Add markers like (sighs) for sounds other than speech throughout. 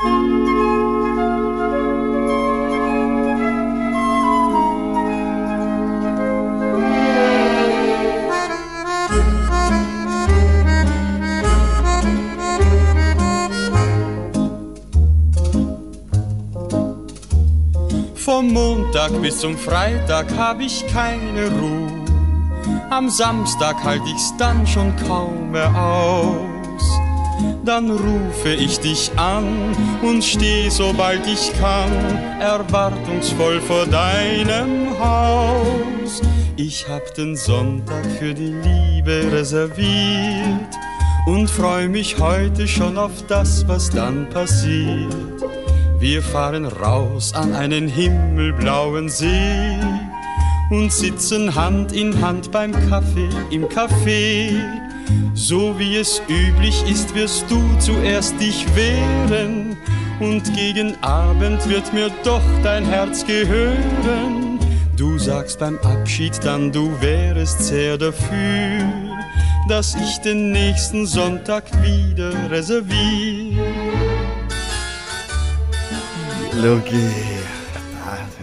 Vom Montag bis zum Freitag hab ich keine Ruhe. Am Samstag halt ich's dann schon kaum mehr aus. Dann rufe ich dich an und steh, sobald ich kann, erwartungsvoll vor deinem Haus. Ich hab den Sonntag für die Liebe reserviert und freu mich heute schon auf das, was dann passiert. Wir fahren raus an einen himmelblauen See und sitzen Hand in Hand beim Kaffee im Café. So wie es üblich ist, wirst du zuerst dich wehren und gegen Abend wird mir doch dein Herz gehören. Du sagst beim Abschied dann, du wärest sehr dafür, dass ich den nächsten Sonntag wieder reserviere. Loki.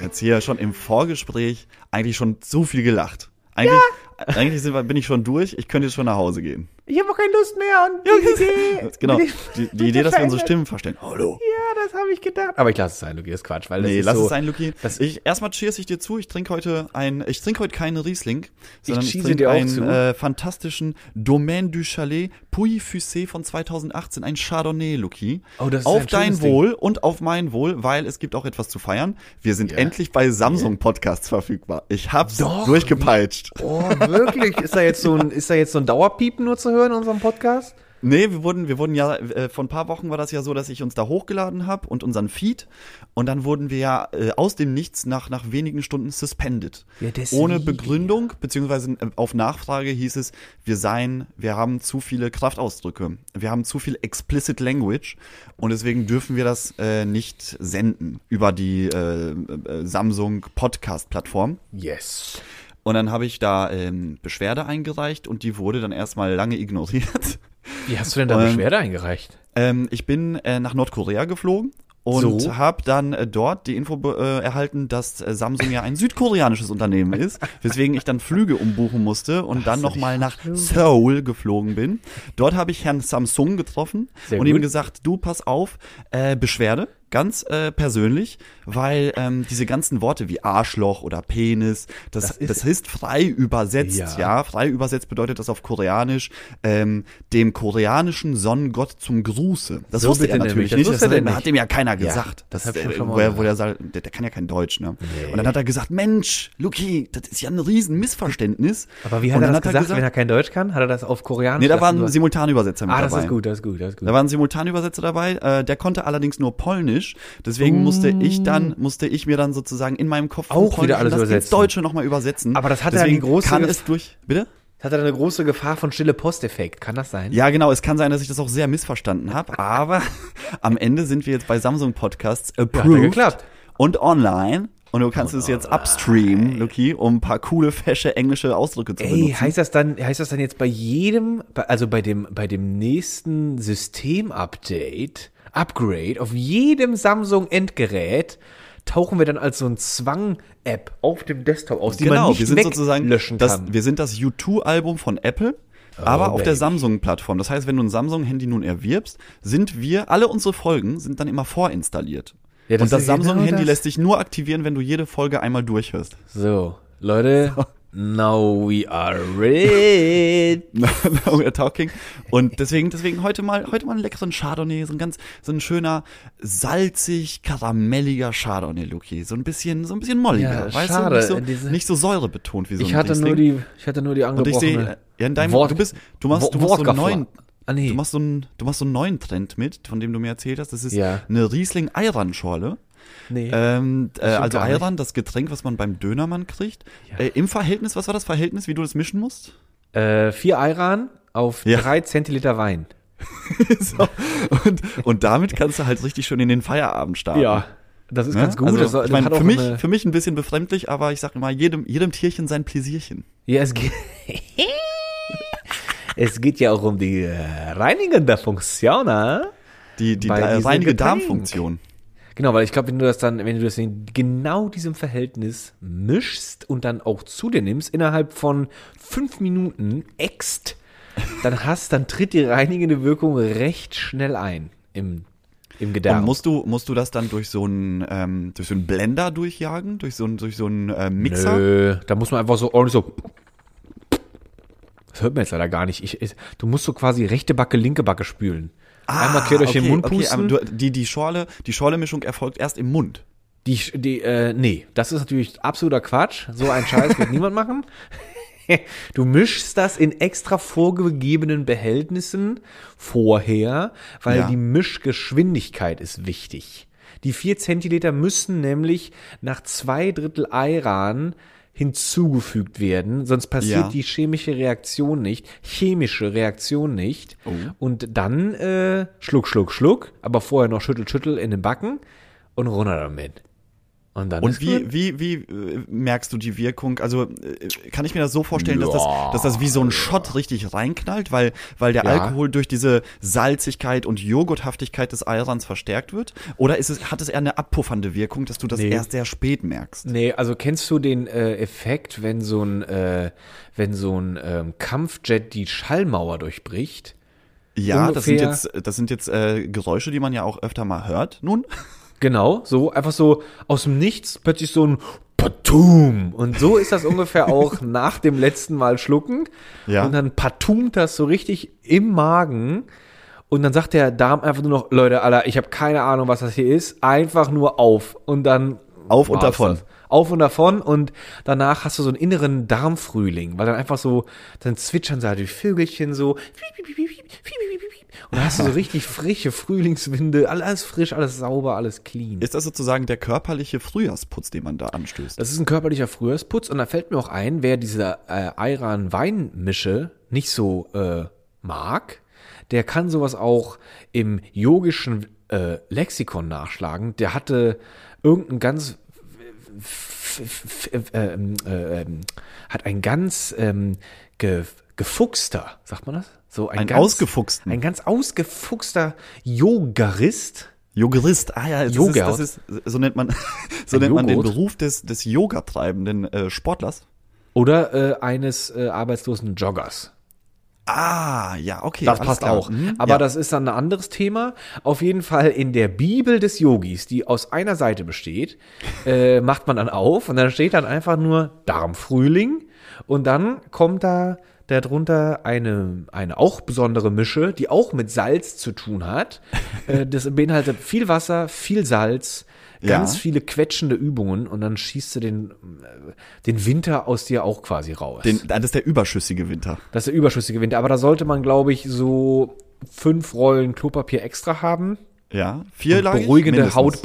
Jetzt hier schon im Vorgespräch eigentlich schon zu viel gelacht. Eigentlich, eigentlich sind bin ich schon durch. Ich könnte jetzt schon nach Hause gehen. Ich habe auch keine Lust mehr und die Idee. (laughs) Genau. die- Die, Idee, dass wir unsere Stimmen verstehen. Hallo. Ja, das habe ich gedacht. Aber ich lasse es sein, Luki, das ist Quatsch, weil das Nee, ist lass so, es sein, Luki. das- Ich, erstmal cheers ich dir zu. Ich trinke heute ein, ich trinke heute keinen Riesling, sondern ich, cheese trinke dir auch einen äh, fantastischen Domaine du Chalet Puy Fusé von 2018, ein Chardonnay, Luki. Oh, das ist auf ein dein schönes Ding. Wohl und auf mein Wohl, weil es gibt auch etwas zu feiern. Wir sind endlich bei Samsung Podcasts verfügbar. Ich hab's Doch. durchgepeitscht. Oh, wirklich? Ist da jetzt so ein, ist da jetzt so ein Dauerpiepen nur zu hören in unserem Podcast? Nee, wir wurden, wir wurden ja, äh, vor ein paar Wochen war das ja so, dass ich uns da hochgeladen habe und unseren Feed. Und dann wurden wir ja äh, aus dem Nichts nach, nach wenigen Stunden suspended. Ja. Ohne Begründung, beziehungsweise äh, auf Nachfrage hieß es, wir seien, wir haben zu viele Kraftausdrücke. Wir haben zu viel explicit language und deswegen dürfen wir das äh, nicht senden über die äh, äh, Samsung Podcast-Plattform. Yes. Und dann habe ich da ähm, Beschwerde eingereicht und die wurde dann erstmal lange ignoriert. Wie hast du denn da Ähm, Beschwerde eingereicht? Ähm, ich bin äh, nach Nordkorea geflogen und So. habe dann äh, dort die Info äh, erhalten, dass äh, Samsung ja ein südkoreanisches Unternehmen ist, (laughs) weswegen ich dann Flüge umbuchen musste und dann nochmal nach Seoul geflogen bin. Dort habe ich Herrn Samsung getroffen Sehr und gut. ihm gesagt, du pass auf, äh, Beschwerde, ganz äh, persönlich, weil ähm, diese ganzen Worte wie Arschloch oder Penis, das, das, ist- ist, frei übersetzt, Ja. ja. Frei übersetzt bedeutet das auf Koreanisch ähm, dem koreanischen Sonnengott zum Gruße. Das So wusste er natürlich das nicht. wusste Das der hat, hat ihm ja keiner gesagt. Das das ich äh, schon wo er, wo er sagt, der, der kann ja kein Deutsch, ne? Und dann hat er gesagt, Mensch, Luki, das ist ja ein riesen Missverständnis. Aber wie hat er das gesagt, wenn er kein Deutsch kann? Hat er das auf Koreanisch? Nee, da war lassen? ein Simultanübersetzer mit Ah, das dabei. ist gut, das ist gut, das ist gut. Da war ein Simultanübersetzer dabei, äh, der konnte allerdings nur Polnisch, deswegen musste ich dann, musste ich mir dann sozusagen in meinem Kopf Auch wieder alles das ins übersetzen. Deutsche nochmal übersetzen. Aber das hat ja die große kann es durch, bitte? Hat er eine große Gefahr von stille Posteffekt? Kann das sein? Ja, genau, es kann sein, dass ich das auch sehr missverstanden habe, aber (laughs) am Ende sind wir jetzt bei Samsung Podcasts ja approved geklappt. und online und du kannst es jetzt upstreamen, Luki, um ein paar coole, fesche englische Ausdrücke zu Ey, benutzen. heißt das dann, heißt das dann jetzt bei jedem, also bei dem, bei dem nächsten Systemupdate, Upgrade, auf jedem Samsung-Endgerät tauchen wir dann als so ein Zwang-App auf dem Desktop aus, die man genau, nicht wir sind sozusagen löschen das, kann. wir sind das U2-Album von Apple. aber auf der. Samsung-Plattform. Das heißt, wenn du ein Samsung-Handy nun erwirbst, sind wir, alle unsere Folgen sind dann immer vorinstalliert. Ja, das Und das genau Samsung-Handy das. lässt sich nur aktivieren, wenn du jede Folge einmal durchhörst. So, Leute, now we are ready. (laughs) Now we're talking. Und deswegen, deswegen heute mal, heute mal einen leckeren Chardonnay, so ein ganz, so ein schöner, salzig, karamelliger Chardonnay, Luki. So ein bisschen, so ein bisschen molliger, Ja, weißt schade, du? Nicht so, diese- nicht so säurebetont wie so Ich ein hatte nur die, ich hatte nur die Und ich angebrochene. sehe, ja, in deinem, Wort- du bist, du machst, du machst so einen neuen, Ah, nee. du machst so einen, du machst so einen neuen Trend mit, von dem du mir erzählt hast. Das ist Ja. eine Riesling Ayran-Schorle. Nee. Ähm, äh, also. Ayran, das Getränk, was man beim Dönermann kriegt. Äh, Im Verhältnis, was war das Verhältnis, wie du das mischen musst? Äh, vier Ayran auf Ja. drei Zentiliter Wein. (laughs) so. und, und damit kannst du halt richtig schön in den Feierabend starten. das ist Ne? ganz gut. Also, das, ich meine, für mich, eine- für mich ein bisschen befremdlich, aber ich sag immer, jedem, jedem Tierchen sein Pläsierchen. Ja, es geht. (laughs) es geht ja auch um die äh, reinigende Funktion, ne? Die, die äh, diesem reinige. Darmfunktion. Genau, weil ich glaube, wenn du das dann, wenn du das in genau diesem Verhältnis mischst und dann auch zu dir nimmst, innerhalb von fünf Minuten äxt, dann hast, dann tritt die reinigende Wirkung recht schnell ein im, im Gedärm. Und musst du, musst du das dann durch so einen, ähm, durch so einen Blender durchjagen? Durch so einen, durch so einen äh, Mixer? Nö, da muss man einfach so ordentlich so. Das hört man jetzt leider gar nicht. Ich, ich, du musst so quasi rechte Backe, linke Backe spülen. Einmal quer durch den Ah, okay, Mund okay, pusten. du, die, die Schorle, die Schorle-Mischung erfolgt erst im Mund. Die, die, äh, nee, das ist natürlich absoluter Quatsch. So ein Scheiß wird niemand machen. (laughs) Du mischst das in extra vorgegebenen Behältnissen vorher, weil Ja. die Mischgeschwindigkeit ist wichtig. Die vier Zentiliter müssen nämlich nach zwei Drittel Ayran hinzugefügt werden, sonst passiert Ja. die chemische Reaktion nicht, chemische Reaktion nicht. Oh. Und dann äh, Schluck, Schluck, Schluck, aber vorher noch Schüttel, Schüttel in den Backen und runter damit. Und Und wie, wie, wie äh, merkst du die Wirkung? Also äh, kann ich mir das so vorstellen, dass, das, Ja. dass das wie so ein Shot richtig reinknallt, weil, weil der Ja. Alkohol durch diese Salzigkeit und Joghurthaftigkeit des Eirans verstärkt wird? Oder ist es, hat es eher eine abpuffernde Wirkung, dass du das Nee. erst sehr spät merkst? Nee, also kennst du den äh, Effekt, wenn so ein, äh, wenn so ein ähm, Kampfjet die Schallmauer durchbricht? Ja, das sind ungefähr- jetzt, das sind jetzt äh, Geräusche, die man ja auch öfter mal hört. Nun, Genau, so einfach so aus dem Nichts plötzlich so ein Patum. Und so ist das ungefähr (laughs) auch nach dem letzten Mal schlucken. Ja. Und dann patumt das so richtig im Magen. Und dann sagt der Darm einfach nur noch, Leute, Alter, ich habe keine Ahnung, was das hier ist. Einfach nur auf. Und dann Auf und davon. das. Auf und davon und danach hast du so einen inneren Darmfrühling, weil dann einfach so, dann zwitschern so halt die Vögelchen so und dann hast du so richtig frische Frühlingswinde, alles frisch, alles sauber, alles clean. ist das sozusagen der körperliche Frühjahrsputz, den man da anstößt? Das ist ein körperlicher Frühjahrsputz und da fällt mir auch ein, wer diese äh, Ayran-Weinmische nicht so äh, mag, der kann sowas auch im yogischen äh, Lexikon nachschlagen. Der hatte irgendein ganz ähm, äh, ähm, hat ein ganz ähm, ge, gefuchster, sagt man das? So Ein ganz, ausgefuchsten. ein ganz ausgefuchster Yogarist. Yogarist, ah ja, das ist, Yoghurt. das ist, so nennt man, (laughs) so Ein nennt man den. Beruf des, des Yoga-treibenden äh, Sportlers. Oder äh, eines äh, arbeitslosen Joggers. Ah, ja, okay. Das passt klar. auch. Mhm, Aber ja. das ist dann ein anderes Thema. Auf jeden Fall in der Bibel des Yogis, die aus einer Seite besteht, äh, macht man dann auf und dann steht dann einfach nur Darmfrühling und dann kommt da darunter eine, eine auch besondere Mische, die auch mit Salz zu tun hat. Äh, das beinhaltet viel Wasser, viel Salz, ganz Ja. viele quetschende Übungen und dann schießt du den, äh, den Winter aus dir auch quasi raus. Den, das ist der überschüssige Winter. Das ist der überschüssige Winter. Aber da sollte man, glaube ich, so fünf Rollen Klopapier extra haben. Ja, vierlagig? Beruhigende mindestens.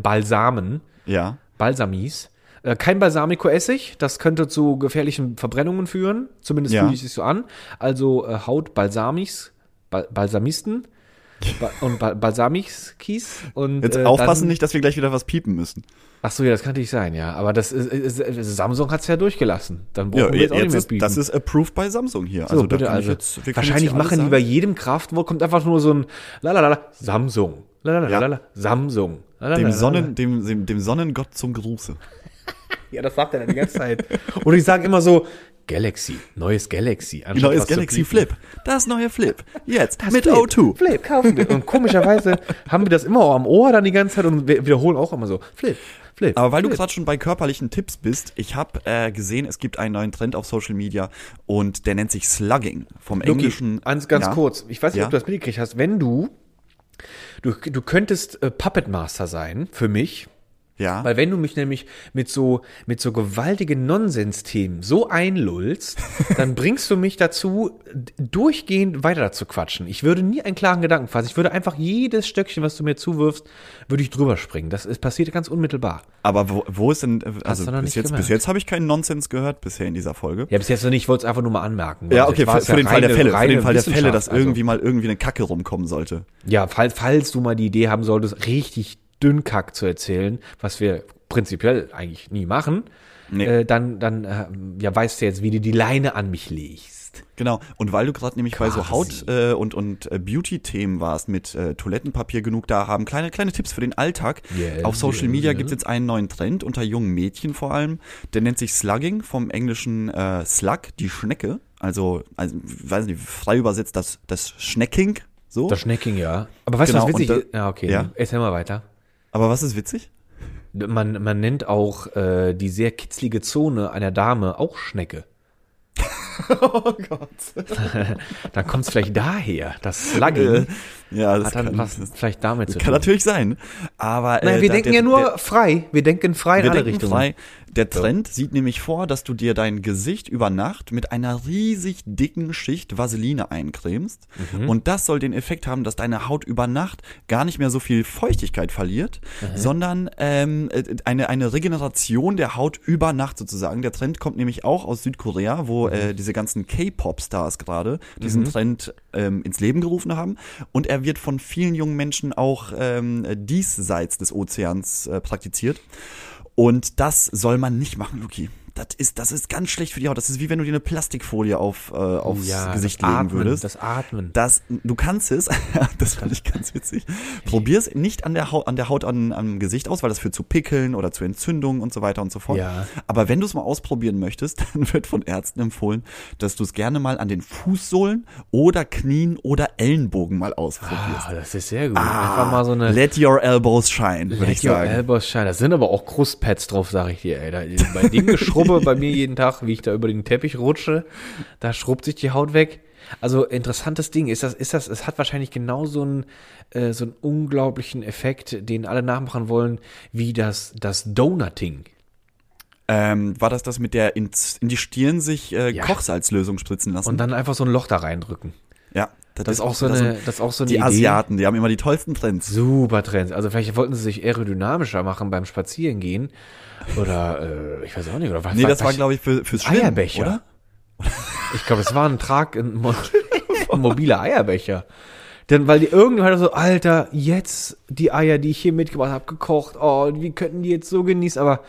Hautbalsamen, Ja. Balsamis. Äh, kein Balsamico-Essig, das könnte zu gefährlichen Verbrennungen führen. Zumindest Ja. fühlt es sich so an. Also äh, Hautbalsamis, Bal Balsamisten ba und ba Balsamiskis. Und, Jetzt äh, aufpassen dann, nicht, dass wir gleich wieder was piepen müssen. Ach so, ja, das kann natürlich sein, ja. Aber das ist, ist, Samsung hat's ja durchgelassen. Dann brauchen Ja, wir jetzt auch nicht mehr piepen. das ist approved bei Samsung hier. So, also bitte, also, jetzt, wahrscheinlich machen die bei jedem Kraftwort kommt einfach nur so ein Lalalala, Samsung. Lalalala, Ja. Samsung. dem, Lalalala. Sonnen, dem, dem, dem Sonnengott zum Gruße. Ja, das sagt er dann die ganze Zeit. Und ich sage immer so, Galaxy, neues Galaxy. Neues Galaxy. Flip. Das neue Flip. Jetzt mit Flip, O2. Flip, kaufen wir. Und komischerweise haben wir das immer auch am Ohr dann die ganze Zeit und wir wiederholen auch immer so, Flip, Flip. Aber weil du Flip. gerade schon bei körperlichen Tipps bist, ich habe äh, gesehen, es gibt einen neuen Trend auf Social Media und der nennt sich Slugging. Vom Luki, Englischen. Ganz, ganz ja. kurz. Ich weiß nicht, Ja. ob du das mitgekriegt hast. Wenn du, du, du könntest äh, Puppet Master sein für mich. Ja. Weil wenn du mich nämlich mit so, mit so gewaltigen Nonsensthemen so einlullst, (laughs) dann bringst du mich dazu, durchgehend weiter zu quatschen. Ich würde nie einen klaren Gedanken fassen. Ich würde einfach jedes Stöckchen, was du mir zuwirfst, würde ich drüber springen. Das ist passiert ganz unmittelbar. Aber wo, wo ist denn, also bis jetzt, gemerkt. bis jetzt habe ich keinen Nonsens gehört bisher in dieser Folge. Ja, bis jetzt noch nicht, ich wollte es einfach nur mal anmerken. Ja, Also okay, für, für ja den Fall der reine- Fälle, für den Fall der Fälle, dass Wissenschaft. irgendwie mal irgendwie eine Kacke rumkommen sollte. Ja, falls, falls du mal die Idee haben solltest, richtig dünn Kack zu erzählen, was wir prinzipiell eigentlich nie machen, Nee. äh, dann, dann äh, ja, weißt du jetzt, wie du die Leine an mich legst. Genau. Und weil du gerade nämlich bei so Quasi. Haut- äh, und, und äh, Beauty-Themen warst mit äh, Toilettenpapier genug da haben, kleine, kleine Tipps für den Alltag. Yes, Auf Social yes, Media yes. gibt es jetzt einen neuen Trend unter jungen Mädchen vor allem. Der nennt sich Slugging vom englischen äh, Slug, die Schnecke. Also, also weiß nicht, frei übersetzt das, das Schnecking. So. Das Schnecking, ja. Aber weißt Genau, du, was witzig und ist? Ja, okay. ja. Erzähl mal weiter. Aber was ist witzig? Man, man nennt auch äh, die sehr kitzlige Zone einer Dame auch Schnecke. (laughs) Oh Gott. (laughs) Dann kommt es vielleicht daher, das Slugging Ja, das hat dann kann, was vielleicht damit zu kann tun. natürlich sein. Aber äh, Naja, wir da- denken der- ja nur der- frei. Wir denken frei in Wir alle Richtungen. frei. Der Trend sieht nämlich vor, dass du dir dein Gesicht über Nacht mit einer riesig dicken Schicht Vaseline eincremst. Mhm. Und das soll den Effekt haben, dass deine Haut über Nacht gar nicht mehr so viel Feuchtigkeit verliert, sondern ähm, äh, eine, eine Regeneration der Haut über Nacht sozusagen. Der Trend kommt nämlich auch aus Südkorea, wo Mhm. äh, diese ganzen K-Pop-Stars gerade diesen Trend ähm, ins Leben gerufen haben. Und er wird von vielen jungen Menschen auch ähm, diesseits des Ozeans äh, praktiziert. Und das soll man nicht machen, Luki. Das ist, das ist ganz schlecht für die Haut. Das ist wie wenn du dir eine Plastikfolie auf, äh, aufs ja, Gesicht legen Atmen, würdest. Das Atmen. Das, du kannst es, (laughs) das fand ich ganz witzig. Probier es nicht an der Haut, an der Haut an, am Gesicht aus, weil das führt zu Pickeln oder zu Entzündungen und so weiter und so fort. Ja. Aber wenn du es mal ausprobieren möchtest, (laughs) dann wird von Ärzten empfohlen, dass du es gerne mal an den Fußsohlen oder Knien oder Ellenbogen mal ausprobierst. Ah, das ist sehr gut. Einfach mal so eine Let your elbows shine, würde ich Let your sagen. elbows shine. Da sind aber auch Krustpads drauf, sag ich dir, ey. Da, bei dem (laughs) Geschrubbe bei mir jeden Tag, wie ich da über den Teppich rutsche, da schrubbt sich die Haut weg. Also interessantes Ding. Ist das, ist das, es hat wahrscheinlich genau so einen, äh, so einen unglaublichen Effekt, den alle nachmachen wollen, wie das, das Donuting. Ähm, war das das mit der ins, in die Stirn sich äh, Ja. Kochsalzlösung spritzen lassen? Und dann einfach so ein Loch da reindrücken. Ja, Das ist auch so eine, das ist auch so eine Die Idee. Asiaten, die haben immer die tollsten Trends. Super Trends. Also vielleicht wollten sie sich aerodynamischer machen beim Spazierengehen. Oder, äh, ich weiß auch nicht, oder was? Nee, das was- war, glaube ich, für, fürs Schwimmen, Eierbecher. oder? Ich glaube, es war ein Trag, ein, mo (laughs) ein mobiler Eierbecher. Denn weil die irgendwann so, Alter, jetzt die Eier, die ich hier mitgebracht habe, gekocht, oh, wie könnten die jetzt so genießen, aber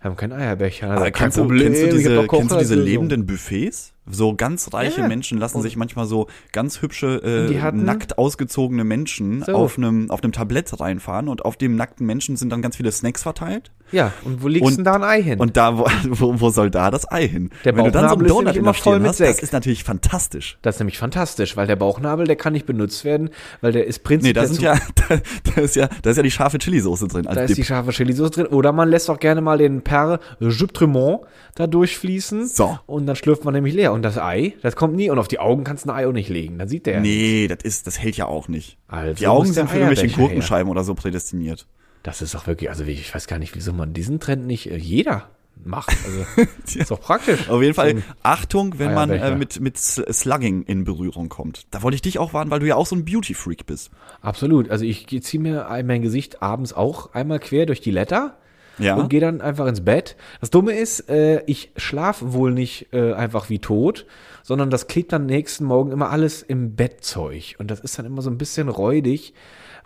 wir haben keinen Eierbecher. Also, kein kennst, du, Problem, kennst, du diese, kennst du diese lebenden Buffets? So ganz reiche Ja. Menschen lassen Und- sich manchmal so ganz hübsche, äh, hatten- nackt ausgezogene Menschen So. auf einem auf einem Tablett reinfahren und auf dem nackten Menschen sind dann ganz viele Snacks verteilt. Ja, und wo legst Und- du denn da ein Ei hin? Und da, (laughs) wo, wo, soll da das Ei hin? Der Wenn du dann so einen Bauchnabel ist Donut immer voll mit hast, das Sekt. ist natürlich fantastisch. das ist nämlich fantastisch, weil der Bauchnabel, der kann nicht benutzt werden, weil der ist Nee, prinzipiell da sind ja, (laughs) da, da ist ja, da ist ja die scharfe Chili-Soße drin Da ist Dip. die scharfe Chili-Sauce drin. Oder man lässt auch gerne mal den Père Jutremont da durchfließen. So. Und dann schlürft man nämlich leer. Und das Ei, das kommt nie. Und auf die Augen kannst du ein Ei auch nicht legen. Dann sieht der. Nee, das ist, das hält ja auch nicht. Also die Augen sind für irgendwelche Gurkenscheiben oder so prädestiniert. Das ist doch wirklich, also ich weiß gar nicht, wieso man diesen Trend nicht äh, jeder macht. Also, (laughs) ist doch praktisch. Auf jeden Fall, Achtung, wenn man äh, mit, mit Slugging in Berührung kommt. Da wollte ich dich auch warnen, weil du ja auch so ein Beauty-Freak bist. Absolut. Also ich ziehe mir ein- mein Gesicht abends auch einmal quer durch die Letter. Ja. und gehe dann einfach ins Bett. Das Dumme ist, äh, ich schlafe wohl nicht äh, einfach wie tot, sondern das klebt dann nächsten Morgen immer alles im Bettzeug. Und das ist dann immer so ein bisschen räudig,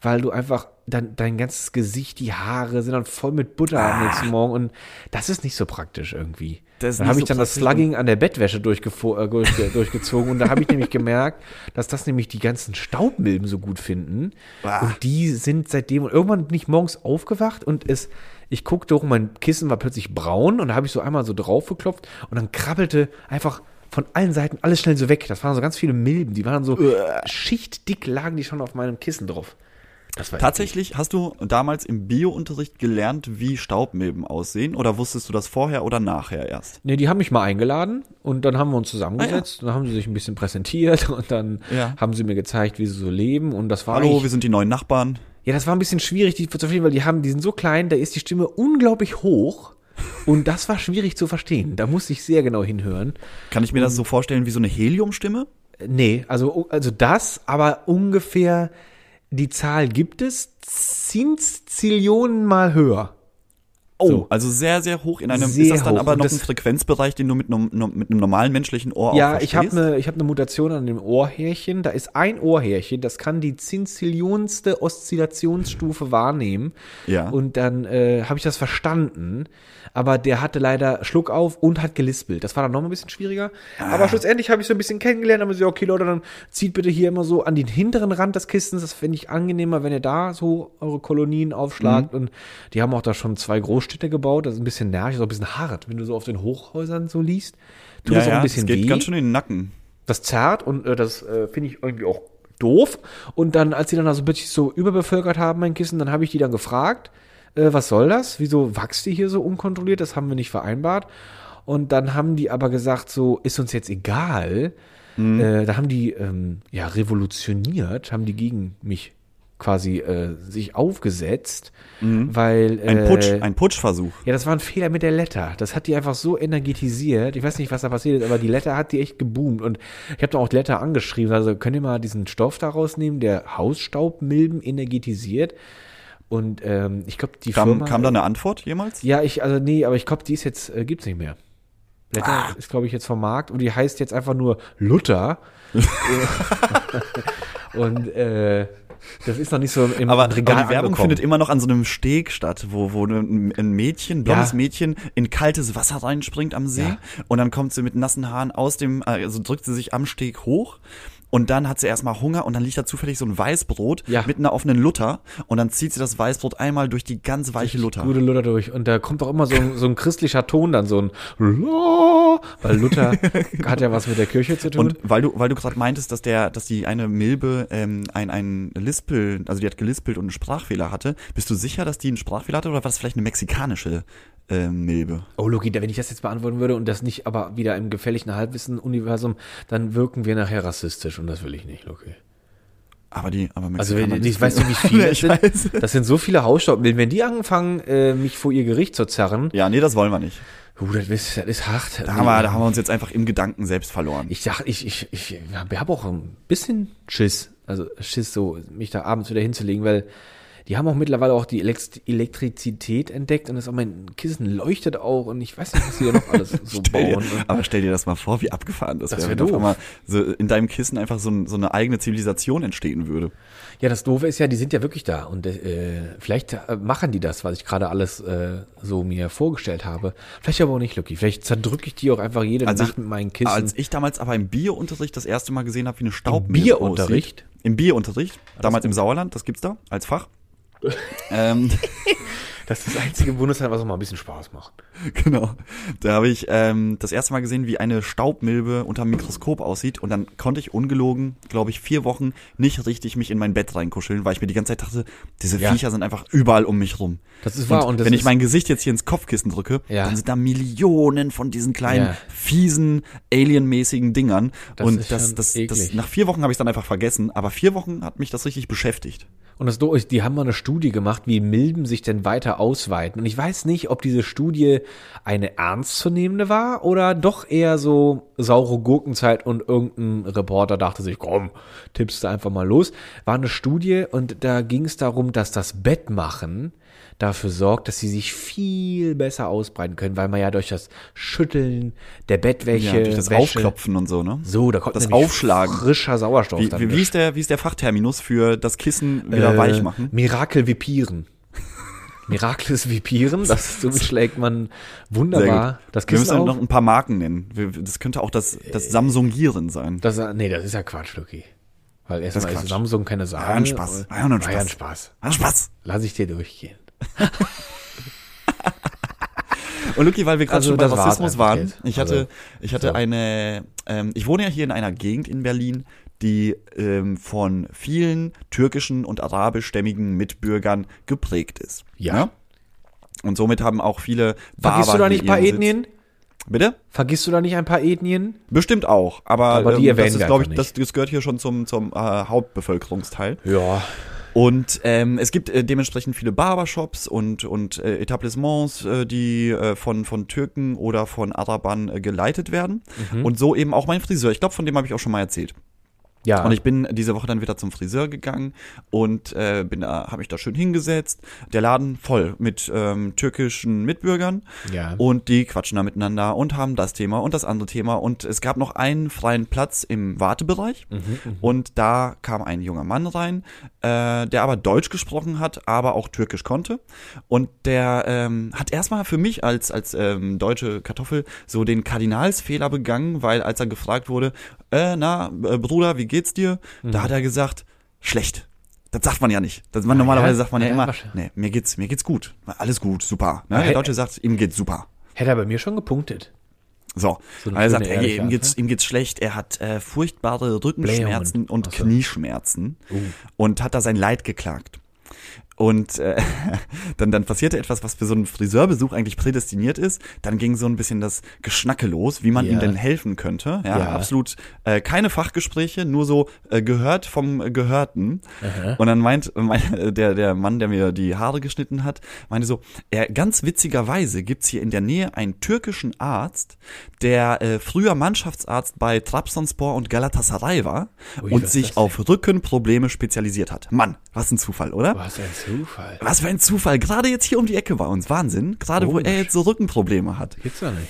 weil du einfach dann dein ganzes Gesicht, die Haare sind dann voll mit Butter am nächsten Morgen und das ist nicht so praktisch irgendwie. Ah. Das dann habe so ich dann das Slugging an der Bettwäsche äh, durchge (laughs) durchgezogen und da habe ich nämlich gemerkt, dass das nämlich die ganzen Staubmilben so gut finden. Ah. Und die sind seitdem, und irgendwann bin ich morgens aufgewacht und es, ich guckte hoch, mein Kissen war plötzlich braun und da habe ich so einmal so drauf geklopft und dann krabbelte einfach von allen Seiten alles schnell so weg. Das waren so ganz viele Milben, die waren so schichtdick, lagen die schon auf meinem Kissen drauf. Das war Tatsächlich hast du damals im Bio-Unterricht gelernt, wie Staubmilben aussehen oder wusstest du das vorher oder nachher erst? Nee, die haben mich mal eingeladen und dann haben wir uns zusammengesetzt und dann haben sie sich ein bisschen präsentiert (laughs) und dann Ja. haben sie mir gezeigt, wie sie so leben und das war Hallo, wir sind die neuen Nachbarn. Ja, das war ein bisschen schwierig, die zu verstehen, weil die haben, die sind so klein, da ist die Stimme unglaublich hoch. Und das war schwierig zu verstehen. Da musste ich sehr genau hinhören. Kann ich mir das so vorstellen wie so eine Heliumstimme? Nee, also, also das, aber ungefähr die Zahl gibt es Zinszillionen mal höher. Oh, So. also sehr, sehr hoch in einem, ist das dann hoch. aber noch ein Frequenzbereich, den du mit einem, mit einem normalen menschlichen Ohr Ja, ich habe eine hab ne Mutation an dem Ohrhärchen. Da ist ein Ohrhärchen, das kann die zinzillionste Oszillationsstufe wahrnehmen. Ja. Und dann äh, habe ich das verstanden. Aber der hatte leider Schluck auf und hat gelispelt. Das war dann noch ein bisschen schwieriger. Ah. Aber schlussendlich habe ich so ein bisschen kennengelernt. Aber so, okay, Leute, dann zieht bitte hier immer so an den hinteren Rand des Kistens. Das finde ich angenehmer, wenn ihr da so eure Kolonien aufschlagt. Mhm. Und die haben auch da schon zwei Großstädte gebaut. Das ist ein bisschen nervig, ist auch ein bisschen hart, wenn du so auf den Hochhäusern so liest. Tut ja, das auch ein bisschen das geht weh ganz schön in den Nacken. das zerrt und äh, das äh, finde ich irgendwie auch doof. Und dann, als sie dann also plötzlich so überbevölkert haben, mein Kissen, dann habe ich die dann gefragt, äh, was soll das? Wieso wächst die hier so unkontrolliert? Das haben wir nicht vereinbart. Und dann haben die aber gesagt, so ist uns jetzt egal. Äh, da haben die ähm, ja revolutioniert, haben die gegen mich quasi äh, sich aufgesetzt, weil Ein äh, Putsch, ein Putschversuch. ja, das war ein Fehler mit der Letter. Das hat die einfach so energetisiert. Ich weiß nicht, was da passiert ist, aber die Letter hat die echt geboomt. Und ich habe da auch Letter angeschrieben. Also könnt ihr mal diesen Stoff da rausnehmen, der Hausstaubmilben energetisiert. Und ähm, ich glaube, die Kam, Firma. kam da eine Antwort jemals? ja, ich, also nee, aber ich glaube, die ist jetzt, äh, gibt's nicht mehr. Letter Ah. ist, glaube ich, jetzt vom Markt und die heißt jetzt einfach nur Luther. (laughs) und äh, das ist noch nicht so im Aber, aber Regal die Werbung angekommen. findet immer noch an so einem Steg statt, wo, wo ein ein Mädchen, blondes Ja. Mädchen, in kaltes Wasser reinspringt am See Ja. und dann kommt sie mit nassen Haaren aus dem, also drückt sie sich am Steg hoch und dann hat sie erstmal Hunger und dann liegt da zufällig so ein Weißbrot Ja. mit einer offenen Lutter und dann zieht sie das Weißbrot einmal durch die ganz weiche Lutter. Gute Luther durch. Und da kommt auch immer so ein, so ein christlicher Ton dann, so ein weil Luther (laughs) hat ja was mit der Kirche zu tun. Und weil du, weil du gerade meintest, dass der, dass die eine Milbe ähm, ein, ein Lispel, also die hat gelispelt und einen Sprachfehler hatte, bist du sicher, dass die einen Sprachfehler hatte oder war das vielleicht eine mexikanische äh, Milbe? oh, Loki, wenn ich das jetzt beantworten würde und das nicht aber wieder im gefährlichen Halbwissen-Universum, dann wirken wir nachher rassistisch und das will ich nicht, Loki. Aber die, aber Also, wenn, ich weiß nicht, wie viele (laughs) ich sind. Das sind so viele Hausstaubmilben. Wenn die anfangen, äh, mich vor ihr Gericht zu zerren, Ja, nee, das wollen wir nicht. uh, das, ist, das ist hart. Da haben, wir, da haben wir uns jetzt einfach im Gedanken selbst verloren. Ich sag, ich, ich, ich habe auch ein bisschen Schiss. Also Schiss, so mich da abends wieder hinzulegen, weil die haben auch mittlerweile auch die Elekt Elektrizität entdeckt und das auch mein Kissen leuchtet auch und ich weiß nicht, was die da noch alles (laughs) so dir, bauen. Und aber stell dir das mal vor, wie abgefahren das, Das wäre, wär wenn auf doof. einmal so in deinem Kissen einfach so, ein, so eine eigene Zivilisation entstehen würde. ja, das Doofe ist ja, die sind ja wirklich da und äh, vielleicht äh, machen die das, was ich gerade alles äh, so mir vorgestellt habe. Vielleicht aber auch nicht, Lucky. Vielleicht zerdrücke ich die auch einfach jede Also Nacht ich- mit meinen Kissen. Als ich damals aber im Biounterricht das erste Mal gesehen habe, wie eine Staubmilbe Bierunterricht? aussieht. Im Bierunterricht, damals im Sauerland, das gibt's da als Fach. Ähm, (laughs) das ist das einzige Bundesland, was auch mal ein bisschen Spaß macht. Genau. Da habe ich ähm, das erste Mal gesehen, wie eine Staubmilbe unter dem Mikroskop aussieht. Und dann konnte ich ungelogen, glaube ich, vier Wochen nicht richtig mich in mein Bett reinkuscheln, weil ich mir die ganze Zeit dachte, diese Ja. Viecher sind einfach überall um mich rum. Das ist wahr, Und, und das wenn ich mein Gesicht jetzt hier ins Kopfkissen drücke, Ja. dann sind da Millionen von diesen kleinen, Ja. fiesen, alienmäßigen Dingern. Das und das, das, das, nach vier Wochen habe ich dann einfach vergessen. Aber vier Wochen hat mich das richtig beschäftigt. Und das ist, die haben mal eine Studie gemacht, wie Milben sich denn weiter ausweiten. Und ich weiß nicht, ob diese Studie eine ernstzunehmende war oder doch eher so saure Gurkenzeit und irgendein Reporter dachte sich, komm, tippst du einfach mal los. War eine Studie und da ging es darum, dass das Bettmachen dafür sorgt, dass sie sich viel besser ausbreiten können, weil man ja durch das Schütteln der Bettwäsche, Ja, durch das Wäsche, Aufklopfen und so, ne? so, da kommt das Aufschlagen. frischer Sauerstoff Wie, wie, wie, ist der, wie ist der Fachterminus für das Kissen wieder äh, weich machen? Mirakel Vipieren. (laughs) Miraculous Vipieren, das somit schlägt man wunderbar das Wir Kissen müssen noch auf. ein paar Marken nennen. Wir- Das könnte auch das, das Samsungieren sein. Das, nee, das ist ja Quatsch, Lucky. Weil erstmal ist. Samsung keine. War ja ein Spaß. Ja ein War ja ein Spaß. Spaß. Spaß. Lass ich dir durchgehen. Und Lucky, weil wir gerade Also, schon bei das Rassismus waren, ich hatte, Also, ich hatte so. eine, ähm, ich wohne ja hier in einer Gegend in Berlin, die ähm, von vielen türkischen und arabischstämmigen Mitbürgern geprägt ist. Ja. Ne? Und somit haben auch viele Vergisst du da nicht ein paar Sitz. Ethnien? Bitte? Vergisst du da nicht ein paar Ethnien? Bestimmt auch, aber, Aber die ähm, das erwähnen ist, wir glaube ich, das, das gehört hier schon zum, zum äh, Hauptbevölkerungsteil. Ja. Und ähm, es gibt äh, dementsprechend viele Barbershops und, und äh, Etablissements, äh, die äh, von, von Türken oder von Arabern äh, geleitet werden. Mhm. Und so eben auch mein Friseur. Ich glaube, von dem habe ich auch schon mal erzählt. Ja. Und ich bin diese Woche dann wieder zum Friseur gegangen und äh, bin da, habe mich da schön hingesetzt. Der Laden voll mit ähm, türkischen Mitbürgern Ja. und die quatschen da miteinander und haben das Thema und das andere Thema und es gab noch einen freien Platz im Wartebereich und da kam ein junger Mann rein, äh, der aber Deutsch gesprochen hat, aber auch Türkisch konnte und der ähm, hat erstmal für mich als als ähm, deutsche Kartoffel so den Kardinalsfehler begangen, weil als er gefragt wurde, äh, na äh, Bruder, wie geht's dir? Da hat er gesagt, schlecht. Das sagt man ja nicht. Das, man, Ah, normalerweise sagt man ja, Ja, immer, nee, mir geht's, mir geht's gut. Alles gut, super. Ne? Ah, Der Deutsche sagt, ihm geht's super. Hätte er bei mir schon gepunktet. So, So er sagt, ey, ihm geht's, ihm geht's schlecht. Er hat äh, furchtbare Rückenschmerzen Blähungen. und Ach so. Knieschmerzen Uh. und hat da sein Leid geklagt. Und äh, (laughs) dann, dann passierte etwas, was für so einen Friseurbesuch eigentlich prädestiniert ist. Dann ging so ein bisschen das Geschnacke los, wie man Ja. ihm denn helfen könnte. Ja, Ja. absolut äh, keine Fachgespräche, nur so äh, gehört vom äh, Gehörten. Und dann meint (laughs) mein, der, der Mann, der mir die Haare geschnitten hat, meinte so, er, ganz witzigerweise gibt's hier in der Nähe einen türkischen Arzt, der äh, früher Mannschaftsarzt bei Trabzonspor und Galatasaray war Ui, und sich auf Rückenprobleme spezialisiert hat. Mann, was ein Zufall, oder? Was ein Zufall. Was für ein Zufall. Gerade jetzt hier um die Ecke bei uns. Wahnsinn. Gerade wo Komisch. er jetzt so Rückenprobleme hat. Gibt's doch nicht.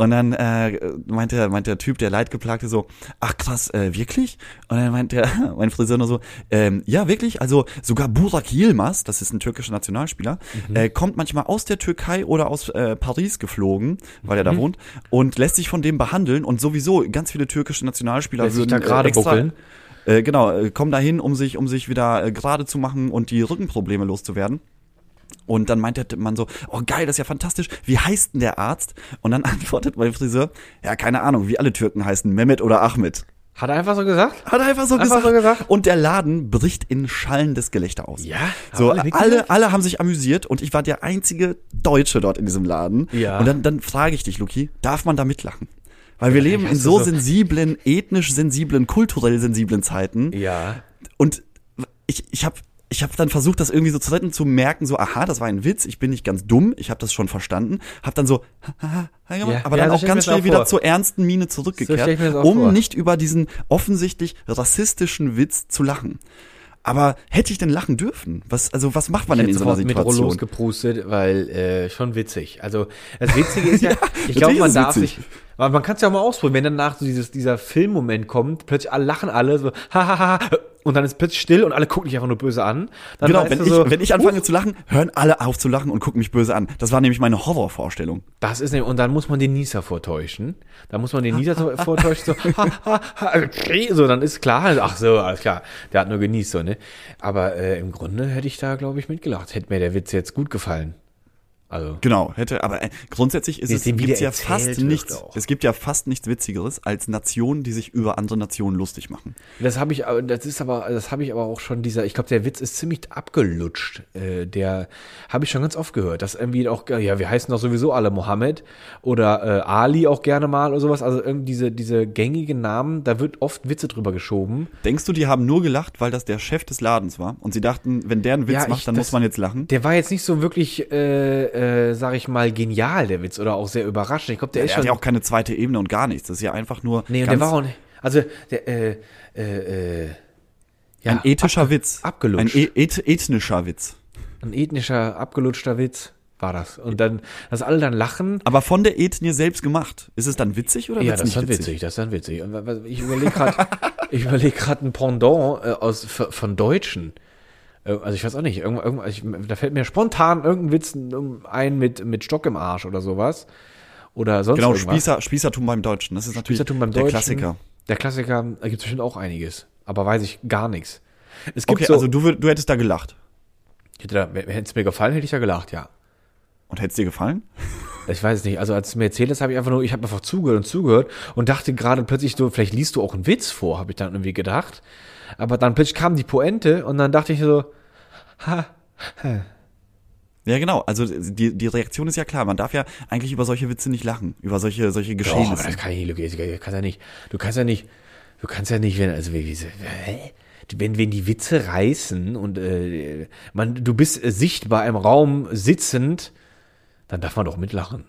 Und dann äh, meint, der, meint der Typ, der Leidgeplagte so, ach krass, äh, wirklich? Und dann meint der, (laughs) mein Friseur nur so, ähm, ja wirklich, also sogar Burak Yilmaz, das ist ein türkischer Nationalspieler, Mhm. äh, kommt manchmal aus der Türkei oder aus äh, Paris geflogen, weil er Mhm. da wohnt, und lässt sich von dem behandeln und sowieso ganz viele türkische Nationalspieler Lässt sich würden da gerade äh, extra, buckeln. Äh, genau, äh, kommen dahin, um sich, um sich wieder äh, gerade zu machen und die Rückenprobleme loszuwerden. Und dann meint der Mann so, oh geil, das ist ja fantastisch. Wie heißt denn der Arzt? Und dann (laughs) antwortet mein Friseur, ja, keine Ahnung, wie alle Türken heißen, Mehmet oder Ahmed. Hat er einfach so gesagt? Hat er einfach so, Einfach gesagt. so gesagt? Und der Laden bricht in schallendes Gelächter aus. Ja? So, alle alle, alle haben sich amüsiert und ich war der einzige Deutsche dort in diesem Laden. Ja. Und dann, dann frage ich dich, Luki, darf man da mitlachen? Weil wir leben in so so- sensiblen, ethnisch sensiblen, kulturell sensiblen Zeiten. Ja. Und ich, ich habe ich hab dann versucht, das irgendwie so zu retten, zu merken, so, aha, das war ein Witz, ich bin nicht ganz dumm, ich habe das schon verstanden, habe dann so, haha, Ja, aber ja, dann so auch ganz schnell auch wieder zur ernsten Miene So zurückgekehrt, auch um vor. nicht über diesen offensichtlich rassistischen Witz zu lachen. Aber hätte ich denn lachen dürfen? Was, also was macht man denn in so einer mit Rollos Situation? geprustet, weil äh, schon witzig. Also das Witzige ist (laughs) ja, ich glaube, man darf witzig. sich, man, man kann es ja auch mal ausprobieren, wenn danach so dieses, dieser Filmmoment kommt, plötzlich alle lachen alle so, hahaha, und dann ist plötzlich still und alle gucken dich einfach nur böse an. Dann Genau, wenn du ich, so, wenn ich anfange zu lachen, hören alle auf zu lachen und gucken mich böse an. Das war nämlich meine Horrorvorstellung. Das ist nämlich, und dann muss man den Nieser vortäuschen. Da muss man den Nieser so- (laughs) vortäuschen, so, okay, (laughs) so, dann ist klar, also, ach so, alles klar, der hat nur genießt, so, ne? Aber äh, im Grunde hätte ich da, glaube ich, mitgelacht. Hätte mir der Witz jetzt gut gefallen. Also, Genau, hätte, aber äh, grundsätzlich ist es gibt's ja fast nichts. Es gibt ja fast nichts Witzigeres als Nationen, die sich über andere Nationen lustig machen. das habe ich, aber- das ist aber, das habe ich aber auch schon dieser, ich glaube, der Witz ist ziemlich abgelutscht. Äh, der habe ich schon ganz oft gehört, dass irgendwie auch, ja, wir heißen doch sowieso alle Mohammed oder äh, Ali auch gerne mal oder sowas. Also irgendwie diese, diese gängigen Namen, da wird oft Witze drüber geschoben. Denkst du, die haben nur gelacht, weil das der Chef des Ladens war und sie dachten, wenn der einen Witz Ja, ich- macht, dann das- muss man jetzt lachen? Der war jetzt nicht so wirklich, äh, äh, sag ich mal, genial, der Witz, oder auch sehr überraschend. Ich glaube, der Der ist hat schon. ja auch keine zweite Ebene und gar nichts. Das ist ja einfach nur nee, und der war auch nicht. Also, der, äh, äh, äh, ja, ein ethischer Witz. abgelutscht. Ein e eth ethnischer Witz. ein ethnischer, abgelutschter Witz war das. Und dann, dass alle dann lachen. Aber von der Ethnie selbst gemacht. Ist es dann witzig oder Ja, das ist dann witzig, das ist dann witzig. Und ich überlege gerade, (laughs) ich überlege gerade ein Pendant äh, aus von Deutschen. Äh, Also ich weiß auch nicht, irgend, irgend, ich, da fällt mir spontan irgendein Witz ein mit, mit Stock im Arsch oder sowas. Oder sonst Genau, irgendwas. Spießer, Spießertum beim Deutschen. Das ist natürlich der Deutschen. Klassiker. Der Klassiker, da gibt es bestimmt auch einiges. Aber weiß ich gar nichts. Es gibt Okay, so, also du, du hättest da gelacht. hätte da- hätte es mir gefallen, hätte ich ja gelacht, ja. Und hätte es dir gefallen? Ich weiß es nicht. Also als du mir erzählt hast, habe ich einfach nur, ich habe einfach zugehört und zugehört und dachte gerade plötzlich so, vielleicht liest du auch einen Witz vor, habe ich dann irgendwie gedacht. Aber dann plötzlich kam die Pointe und dann dachte ich so, ha, Ja, genau. Also die, die Reaktion ist ja klar. Man darf ja eigentlich über solche Witze nicht lachen. Über solche, solche doch, Geschehnisse. aber das kann ich nicht, du kannst ja nicht, du kannst ja nicht, du kannst ja nicht, wenn, also wie, wie, hä? wenn, wenn die Witze reißen und äh, man, du bist sichtbar im Raum sitzend, dann darf man doch mitlachen.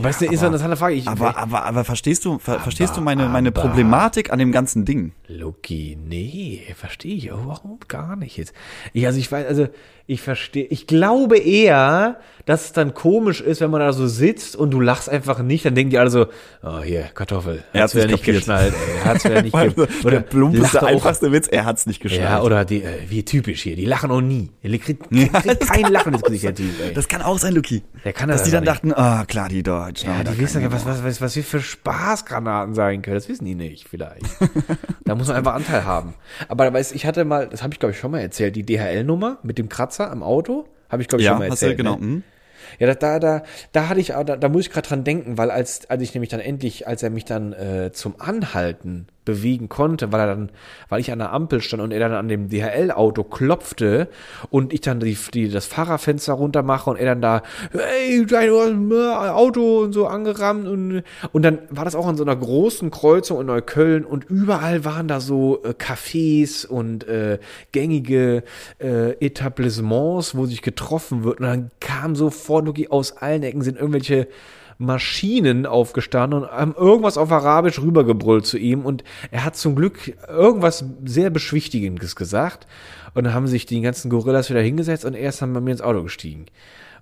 Aber es ist eine interessante Frage. Ich, Aber, aber, aber verstehst du, ver, verstehst du meine, meine Problematik an dem ganzen Ding? Loki, nee, verstehe ich überhaupt gar nicht jetzt. Ich, also ich weiß, also ich verstehe, ich glaube eher, dass es dann komisch ist, wenn man da so sitzt und du lachst einfach nicht, dann denken die alle so, oh hier, Kartoffel, Er hat's wieder nicht nicht geschnallt, ey, er hat's wieder nicht (laughs) Also, ge der plumpeste, einfachste Witz, er hat's nicht geschnallt. Ja, oder die, äh, wie typisch hier, die lachen auch nie. Der kriegt, (laughs) kriegt, kriegt kein Lachen ins Gesicht, der Typ, ey. Das kann auch sein, Luki. Der kann Dass das die dann aber dachten, ah, klar, die Deutschen. Ja, da die wissen ja, was, was, was, was wir für Spaßgranaten sein können. Das wissen die nicht, vielleicht. (laughs) da muss man einfach Anteil haben. Aber weißt, ich hatte mal, das habe ich glaube ich schon mal erzählt, die DHL-Nummer mit dem Kratzer am Auto. Habe ich glaube ich Ja, schon mal erzählt. genau. Ne? mhm. Ja, da, da, da, da hatte ich, da, da muss ich gerade dran denken, weil als, als ich nämlich dann endlich, als er mich dann äh, zum Anhalten bewegen konnte, weil er dann, weil ich an der Ampel stand und er dann an dem DHL-Auto klopfte und ich dann die, die, das Fahrerfenster runter mache und er dann da, hey, dein Auto und so angerammt und, und dann war das auch an so einer großen Kreuzung in Neukölln und überall waren da so äh, Cafés und äh, gängige äh, Etablissements, wo sich getroffen wird und dann kam sofort wirklich aus allen Ecken sind irgendwelche Maschinen aufgestanden und haben irgendwas auf Arabisch rübergebrüllt zu ihm und er hat zum Glück irgendwas sehr Beschwichtigendes gesagt und dann haben sich die ganzen Gorillas wieder hingesetzt und erst dann bei mir ins Auto gestiegen.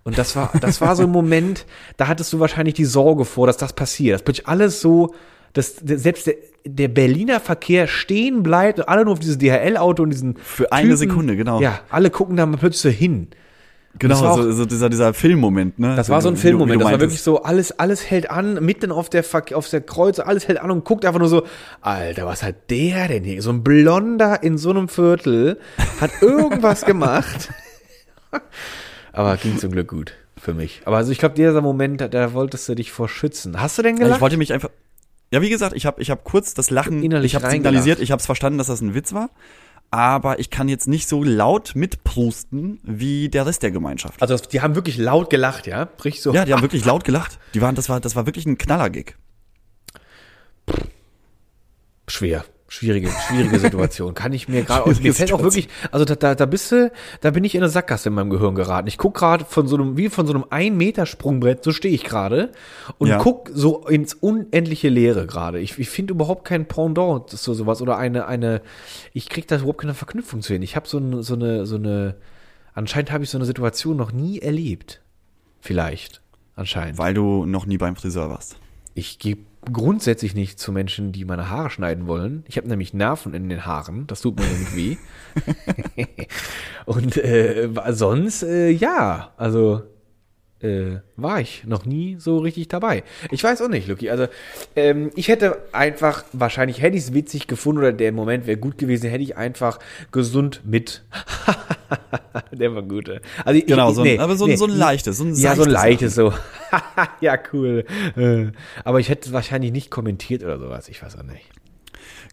Und das war, das war so ein Moment, da hattest du wahrscheinlich die Sorge vor, dass das passiert. Dass plötzlich alles so, dass selbst der, der Berliner Verkehr stehen bleibt und alle nur auf dieses DHL-Auto und diesen. Für eine Sekunde, genau. Ja, alle gucken da mal plötzlich so hin. Genau, war so, so dieser, dieser Filmmoment, ne? Das war so ein Filmmoment. Das war wirklich so, alles, alles hält an, mitten auf der, auf der Kreuze, alles hält an und guckt einfach nur so, Alter, was hat der denn hier? So ein Blonder in so einem Viertel hat (laughs) irgendwas gemacht. Aber ging zum Glück gut für mich. Aber also ich glaube, dieser Moment, da, da wolltest du dich vor schützen. Hast du denn gelacht? ich wollte mich einfach. Ja, wie gesagt, ich habe ich hab kurz das Lachen, Innerlich ich habe signalisiert, ich habe es verstanden, dass das ein Witz war, aber ich kann jetzt nicht so laut mitprusten wie der Rest der Gemeinschaft. also die haben wirklich laut gelacht, ja? Richtig so. Ja, die haben (laughs) wirklich laut gelacht. Die waren, das war, das war wirklich ein Knallergig. Schwer. Schwierige, schwierige Situation. Kann ich mir gerade, mir fällt auch wirklich, also da, da, da bist du, da bin ich in eine Sackgasse in meinem Gehirn geraten. Ich guck gerade von so einem, wie von so einem ein Meter Sprungbrett, so stehe ich gerade und Ja. guck so ins unendliche Leere gerade. Ich, ich finde überhaupt kein Pendant zu sowas oder eine, eine, ich krieg da überhaupt keine Verknüpfung zu hin. Ich habe so eine, so eine, so eine, anscheinend habe ich so eine Situation noch nie erlebt. Vielleicht. Anscheinend. Weil du noch nie beim Friseur warst. Ich gehe grundsätzlich nicht zu Menschen, die meine Haare schneiden wollen. Ich habe nämlich Nerven in den Haaren. Das tut mir nämlich weh. (laughs) (laughs) Und äh, sonst, äh, ja, also äh, war ich noch nie so richtig dabei. Ich weiß auch nicht, Lucky. Also ähm, ich hätte einfach, wahrscheinlich hätte ich es witzig gefunden oder der Moment wäre gut gewesen, hätte ich einfach gesund mit. (laughs) der war gut. ey. Also ich, Genau, ich, so ein- aber so ein- so ein leichtes, so ein ja, so ein leichtes so. (laughs) ja, cool. Äh, Aber ich hätte wahrscheinlich nicht kommentiert oder sowas. Ich weiß auch nicht.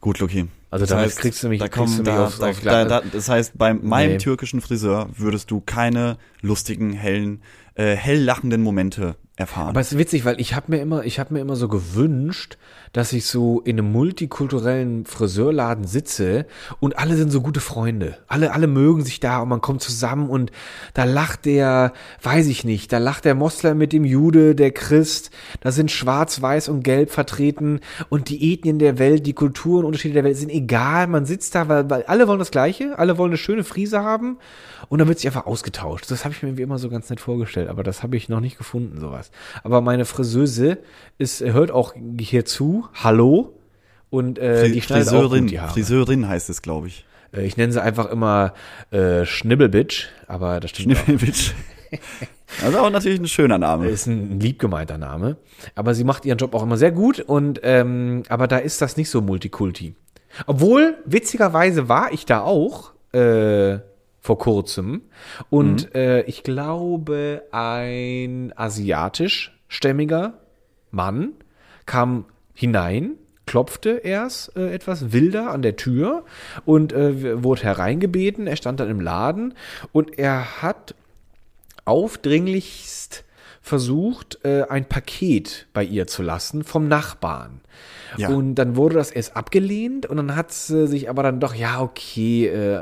Gut, Luki. Also damit kriegst du mich- da kriegst du mich da, aufs- da, aufs da, da, Das heißt, bei meinem Nee. türkischen Friseur würdest du keine lustigen, hellen, äh, hell lachenden Momente erfahren. Aber es ist witzig, weil ich habe mir immer, ich habe mir immer so gewünscht, dass ich so in einem multikulturellen Friseurladen sitze und alle sind so gute Freunde. Alle, alle mögen sich da und man kommt zusammen und da lacht der, weiß ich nicht, da lacht der Moslem mit dem Jude, der Christ, da sind schwarz, weiß und gelb vertreten und die Ethnien der Welt, die Kulturen, Unterschiede der Welt sind egal. Man sitzt da, weil, weil alle wollen das Gleiche, alle wollen eine schöne Frise haben und dann wird sich einfach ausgetauscht. Das habe ich mir irgendwie immer so ganz nett vorgestellt, aber das habe ich noch nicht gefunden, sowas. Aber meine Friseuse ist, hört auch hier zu. Hallo. Und äh, die schneidet auch Friseurin, die Haare. Friseurin heißt es, glaube ich. Äh, ich nenne sie einfach immer äh, Schnibbelbitch, aber das stimmt auch. Schnibbelwitsch. (laughs) Also auch natürlich ein schöner Name. Ist ein lieb gemeinter Name. Aber sie macht ihren Job auch immer sehr gut und ähm, aber da ist das nicht so Multikulti. Obwohl, witzigerweise war ich da auch äh, vor kurzem und äh, ich glaube, ein asiatischstämmiger Mann kam hinein, klopfte erst äh, etwas wilder an der Tür und äh, wurde hereingebeten. Er stand dann im Laden und er hat aufdringlichst versucht, äh, ein Paket bei ihr zu lassen vom Nachbarn. Ja. Und dann wurde das erst abgelehnt und dann hat sie sich aber dann doch, ja, okay, äh,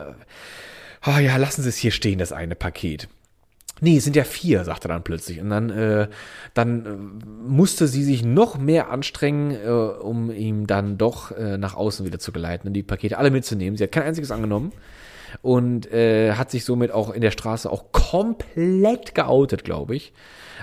ah ja, lassen Sie es hier stehen, das eine Paket. Nee, es sind ja vier, sagt er dann plötzlich. Und dann, äh, dann äh, musste sie sich noch mehr anstrengen, äh, um ihm dann doch äh, nach außen wieder zu geleiten und die Pakete alle mitzunehmen. Sie hat kein einziges angenommen und äh, hat sich somit auch in der Straße auch komplett geoutet, glaube ich.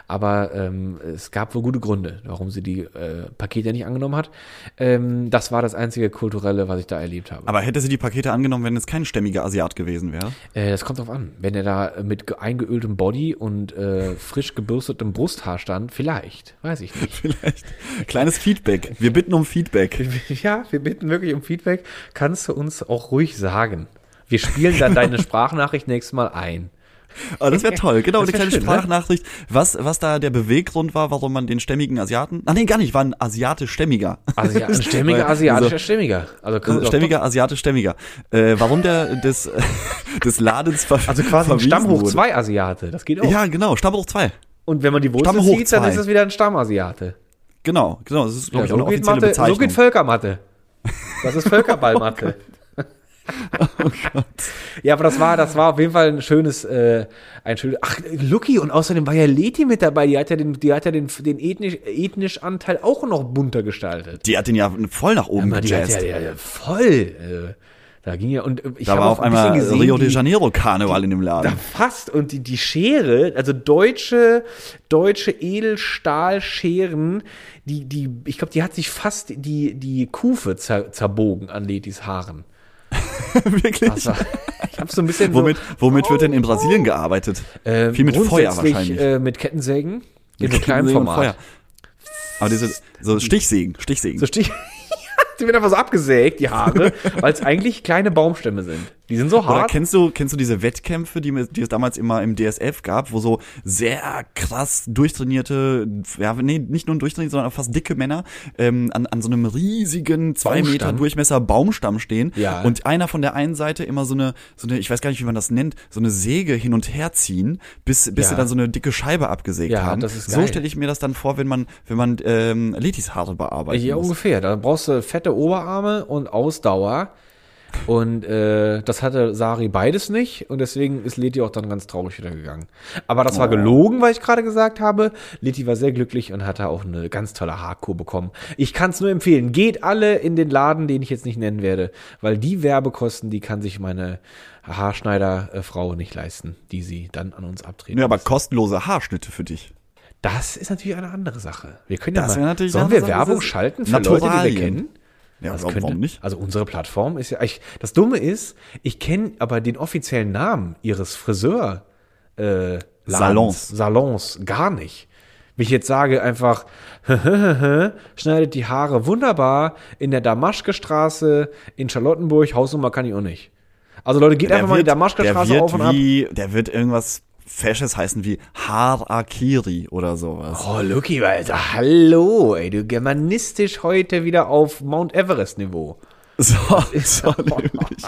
Aber ähm, es gab wohl gute Gründe, warum sie die äh, Pakete nicht angenommen hat. Ähm, das war das einzige kulturelle, was ich da erlebt habe. Aber hätte sie die Pakete angenommen, wenn es kein stämmiger Asiat gewesen wäre? Äh, das kommt drauf an. Wenn er da mit ge- eingeöltem Body und äh, frisch gebürstetem Brusthaar stand, vielleicht. Weiß ich nicht. (laughs) Vielleicht. Kleines Feedback. Wir bitten um Feedback. (laughs) Ja, wir bitten wirklich um Feedback. Kannst du uns auch ruhig sagen. Wir spielen dann deine Sprachnachricht nächstes Mal ein. Oh, das wäre toll. Genau, eine kleine schön, ne? Sprachnachricht. Was, was da der Beweggrund war, warum man den stämmigen Asiaten. Ah, nee, gar nicht, war ein asiatisch-stämmiger. Also ja, ein stämmiger, (laughs) asiatischer Stämmiger. Also, man Also, doch- stämmiger, asiatisch-stämmiger. Äh, warum der des, (laughs) des Ladens ver also quasi ein Stammhoch wurde. 2 Asiate. Das geht auch. Ja, genau, Stammhoch 2. Und wenn man die Wurzel zieht, dann zwei. ist es wieder ein Stammasiate. Genau, genau. Das ist, glaube Ja, ich, auch so, eine geht offizielle Mathe, so Bezeichnung. geht Völkermathe. Das ist (laughs) Völkerballmathe. Oh (laughs) Ja, aber das war, das war auf jeden Fall ein schönes, äh, ein schönes. Ach, Lucky und außerdem war ja Leti mit dabei. Die hat ja den, die hat ja den, den ethnisch, ethnisch Anteil auch noch bunter gestaltet. Die hat den ja voll nach oben hat gejazzt. ja, ja, ja voll. Äh, da ging ja und äh, ich da habe war auch auf ein einmal gesehen, Rio de Janeiro Karneval in dem Laden. da fast und die, die Schere, also deutsche, deutsche Edelstahlscheren, die, die, ich glaube, die hat sich fast die, die Kufe zer, zerbogen an Letis Haaren. (laughs) Wirklich? Das war, ich habe so ein bisschen Womit, womit wird denn in Brasilien gearbeitet? äh, Viel mit Feuer wahrscheinlich. Äh, mit Kettensägen in so Mit kleinem Format. Feuer. Aber diese so Stichsägen, Stichsägen. So Stich. (laughs) die werden einfach so abgesägt, die Haare, (laughs) weil es eigentlich kleine Baumstämme sind. Die sind so Oder hart. kennst du, kennst du diese Wettkämpfe, die, die es damals immer im DSF gab, wo so sehr krass durchtrainierte, ja, nee, nicht nur durchtrainierte, sondern fast dicke Männer ähm, an, an so einem riesigen zwei Baumstamm? Meter Durchmesser Baumstamm stehen Ja. und einer von der einen Seite immer so eine, so eine, ich weiß gar nicht, wie man das nennt, so eine Säge hin und her ziehen, bis, bis Ja. sie dann so eine dicke Scheibe abgesägt Ja, haben. das ist so geil. stelle ich mir das dann vor, wenn man, wenn man ähm, Letis Haare bearbeitet. Ja, ungefähr. Da brauchst du fette Oberarme und Ausdauer. Und äh, das hatte Sari beides nicht und deswegen ist Leti auch dann ganz traurig wieder gegangen. Aber das war Oh. gelogen, was ich gerade gesagt habe. Leti war sehr glücklich und hatte auch eine ganz tolle Haarkur bekommen. Ich kann es nur empfehlen. Geht alle in den Laden, den ich jetzt nicht nennen werde, weil die Werbekosten, die kann sich meine Haarschneiderfrau nicht leisten, die sie dann an uns abtreten. Ja, aber muss. kostenlose Haarschnitte für dich. das ist natürlich eine andere Sache. Wir können ja Das mal, wäre natürlich sollen wir Sache. Werbung schalten für Leute, die wir kennen? Ja, Das warum, könnte- warum nicht? Also unsere Plattform ist ja, ich, das Dumme ist, ich kenne aber den offiziellen Namen ihres Friseur äh, Salons. Salons gar nicht. Wenn ich jetzt sage einfach, (laughs) schneidet die Haare wunderbar in der Damaschke-Straße in Charlottenburg, Hausnummer kann ich auch nicht. Also Leute, geht einfach mal die der Damaschke-Straße wird auf und ab. wie, Der wird irgendwas Fasches heißen wie Harakiri oder sowas. Oh, Lucky, Alter, hallo, ey, du germanistisch heute wieder auf Mount Everest-Niveau. (laughs) So, so (laughs) nämlich.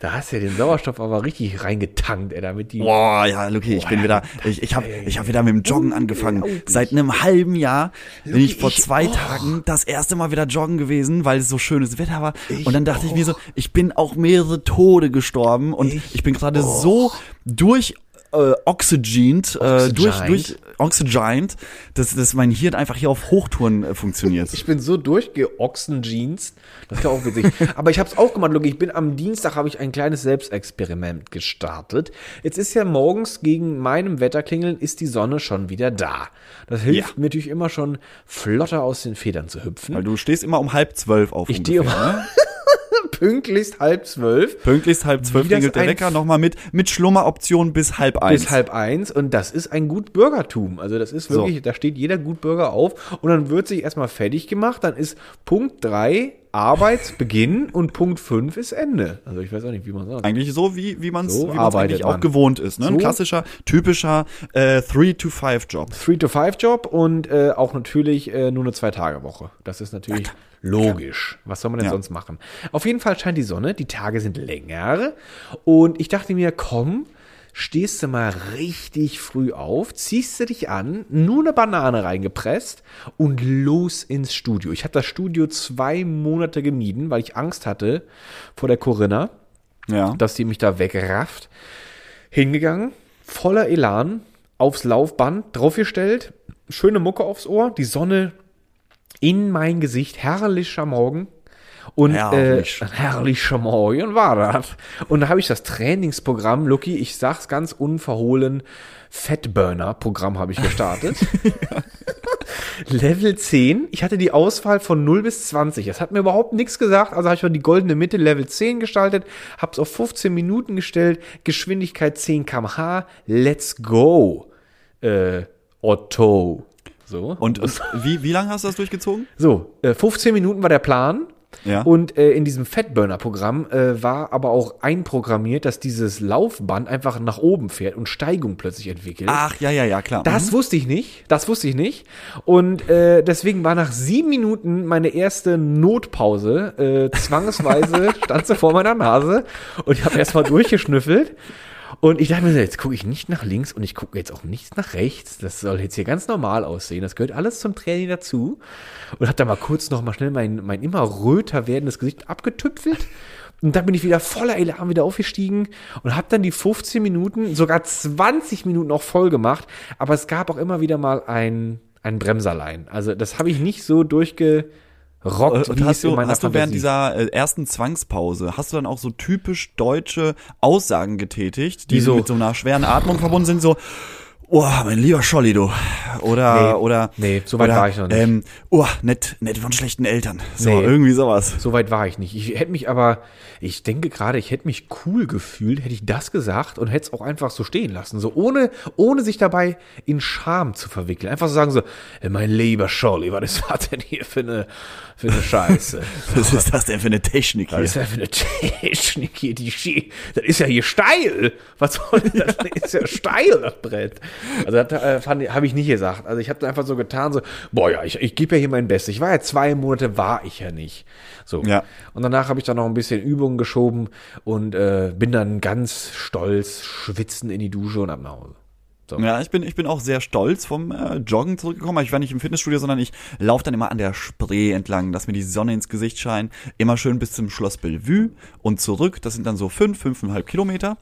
Da hast du ja den Sauerstoff aber richtig reingetankt, ey, damit die. Boah, ja, Luki, ich bin wieder, ich, ich habe ich hab wieder mit dem Joggen angefangen. Seit einem halben Jahr bin ich vor zwei auch. Tagen das erste Mal wieder joggen gewesen, weil es so schönes Wetter war. und dann dachte ich mir so, ich bin auch mehrere Tode gestorben und Ich bin gerade so durch äh, oxygened, äh, durch, durch oxygened, dass, dass mein Hirn einfach hier auf Hochtouren äh, funktioniert. Ich bin so durchgeochsen-Jeans. Das ist ja auch witzig. Aber ich habe es auch gemacht, Lucky. Ich bin am Dienstag, habe ich ein kleines Selbstexperiment gestartet. Jetzt ist ja morgens gegen meinem Wetterklingeln ist die Sonne schon wieder da. Das hilft Ja. mir natürlich immer schon flotter aus den Federn zu hüpfen. weil du stehst immer um halb zwölf auf. Ich stehe ungefähr, um- ne? (laughs) Pünktlichst halb zwölf. Pünktlichst halb zwölf klingelt der ein- Wecker nochmal mit, mit Schlummeroption bis halb eins. bis halb eins und das ist ein Gutbürgertum. Also das ist wirklich, So. da steht jeder Gutbürger auf und dann wird sich erstmal fertig gemacht, dann ist Punkt drei Arbeitsbeginn (laughs) und Punkt fünf ist Ende. Also ich weiß auch nicht, wie man sagt. Eigentlich so, wie, wie man es So wie man's eigentlich auch man. gewohnt ist. Ne? Ein So. klassischer, typischer äh, 3-to-5-Job. 3-to-5-Job und äh, auch natürlich äh, nur eine Zwei-Tage-Woche. Das ist natürlich logisch. Was soll man denn Ja. sonst machen? Auf jeden Fall scheint die Sonne, die Tage sind länger und ich dachte mir, komm, stehst du mal richtig früh auf, ziehst du dich an, nur eine Banane reingepresst und los ins Studio. Ich habe das Studio zwei Monate gemieden, weil ich Angst hatte vor der Corinna Ja. dass die mich da wegrafft. Hingegangen, voller Elan, aufs Laufband draufgestellt, schöne Mucke aufs Ohr, die Sonne in mein Gesicht, herrlicher Morgen. Und Herrlich. Äh, herrlicher Morgen war das. Und da habe ich das Trainingsprogramm, Lucky, ich sag's ganz unverhohlen, Fettburner-Programm habe ich gestartet. (laughs) Level 10. Ich hatte die Auswahl von 0 bis 20. Das hat mir überhaupt nichts gesagt. Also habe ich mal die goldene Mitte Level 10 gestaltet, habe es auf 15 Minuten gestellt, Geschwindigkeit 10 km/h. Let's go. Äh, Otto. So. Und, und wie, wie lange hast du das durchgezogen? (laughs) So, äh, 15 Minuten war der Plan. Ja. Und äh, in diesem Fatburner-Programm äh, war aber auch einprogrammiert, dass dieses Laufband einfach nach oben fährt und Steigung plötzlich entwickelt. Ach, ja, ja, ja, klar. Das wusste ich nicht. Das wusste ich nicht. Und äh, deswegen war nach sieben Minuten meine erste Notpause. Äh, zwangsweise (laughs) stand sie vor meiner Nase und ich habe erstmal durchgeschnüffelt. Und ich dachte mir so, jetzt gucke ich nicht nach links und ich gucke jetzt auch nicht nach rechts. Das soll jetzt hier ganz normal aussehen. Das gehört alles zum Training dazu. Und habe da mal kurz noch mal schnell mein, mein immer röter werdendes Gesicht abgetüpfelt. Und dann bin ich wieder voller Elan wieder aufgestiegen und habe dann die 15 Minuten, sogar 20 Minuten auch voll gemacht. Aber es gab auch immer wieder mal ein, ein Bremserlein. Also das habe ich nicht so durchgerockt, Äh, Und wie hast in du, meiner hast du während dieser äh, ersten Zwangspause, hast du dann auch so typisch deutsche Aussagen getätigt, die Wieso? mit so einer schweren Atmung verbunden sind, so, oh, mein lieber Scholli, du. Oder, Nee. oder. Nee, so weit oder, war ich noch nicht. Ähm, oh, nett, nett von schlechten Eltern. So, Nee. irgendwie sowas. So weit war ich nicht. Ich hätte mich aber, ich denke gerade, ich hätte mich cool gefühlt, hätte ich das gesagt und hätte es auch einfach so stehen lassen. So ohne, ohne sich dabei in Scham zu verwickeln. Einfach so sagen so, "Ey, mein lieber Scholli, was ist das denn hier für eine, für eine Scheiße? (laughs) Was ist das denn für eine Technik Was hier? ist denn für eine Technik hier? Die das ist ja hier steil. Was soll das? Das ist ja steil, das Brett. Also das äh, habe ich nicht gesagt. Also ich habe einfach so getan, so, boah ja, ich, ich gebe ja hier mein Bestes. Ich war ja zwei Monate, war ich ja nicht. So. Ja. Und danach habe ich dann noch ein bisschen Übungen geschoben und äh, bin dann ganz stolz schwitzen in die Dusche und ab nach Hause. So. Ja, ich bin, ich bin auch sehr stolz vom äh, Joggen zurückgekommen. Ich war nicht im Fitnessstudio, sondern ich laufe dann immer an der Spree entlang, dass mir die Sonne ins Gesicht scheint. Immer schön bis zum Schloss Bellevue und zurück. Das sind dann so fünf, fünfeinhalb Kilometer.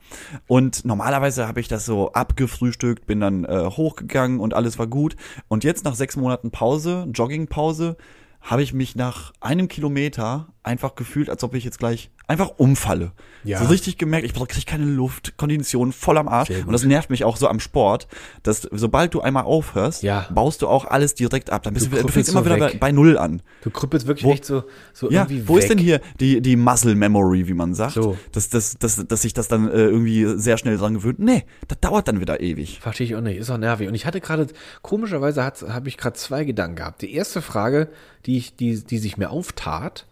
Und normalerweise habe ich das so abgefrühstückt, bin dann äh, hochgegangen und alles war gut. Und jetzt nach sechs Monaten Pause, Joggingpause, habe ich mich nach einem Kilometer einfach gefühlt, als ob ich jetzt gleich einfach umfalle. Ja. So richtig gemerkt, ich kriege keine Luft, Kondition voll am Arsch. Und das nervt mich auch so am Sport, dass sobald du einmal aufhörst, Ja. baust du auch alles direkt ab. Dann bist Du du, du fängst immer so wieder bei, bei Null an. Du krüppelst wirklich Wo- echt so, so Ja, irgendwie wo weg. ist denn hier die, die Muscle Memory, wie man sagt? So. Dass, dass, dass, dass sich das dann äh, irgendwie sehr schnell dran gewöhnt. Nee, das dauert dann wieder ewig. Verstehe ich auch nicht, ist auch nervig. Und ich hatte gerade, komischerweise habe ich gerade zwei Gedanken gehabt. Die erste Frage, die, ich, die, die sich mir auftat,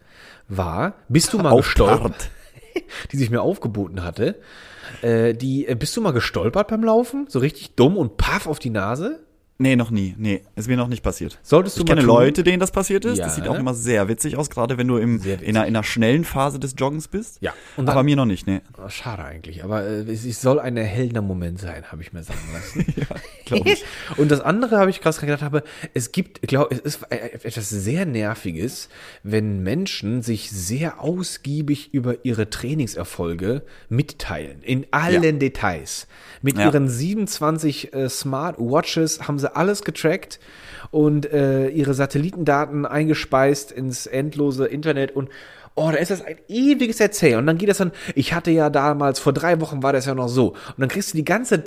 war, bist du mal gestolpert, (laughs) die sich mir aufgeboten hatte, äh, die, äh, bist du mal gestolpert beim Laufen? So richtig dumm und paff auf die Nase? Nee, noch nie. Nee, ist mir noch nicht passiert. Solltest du Ich mal kenne tun. Leute, denen das passiert ist. Ja, das sieht auch immer sehr witzig aus, gerade wenn du im, in, einer, in einer schnellen Phase des Joggens bist. Ja, und dann- Aber mir noch nicht, nee. Ah, Schade eigentlich, aber äh, es, es soll ein erhellender Moment sein, habe ich mir sagen lassen. (laughs) Glaub ich. (laughs) Und das andere habe ich gerade gedacht habe, es gibt, glaube es ist äh, etwas sehr nerviges, wenn Menschen sich sehr ausgiebig über ihre Trainingserfolge mitteilen in allen Ja. Details. Mit Ja. ihren 27 äh, Smartwatches haben sie alles getrackt und äh, ihre Satellitendaten eingespeist ins endlose Internet und Oh, da ist das ein ewiges Erzählen. Und dann geht das dann, ich hatte ja damals, vor drei Wochen war das ja noch so. Und dann kriegst du die ganze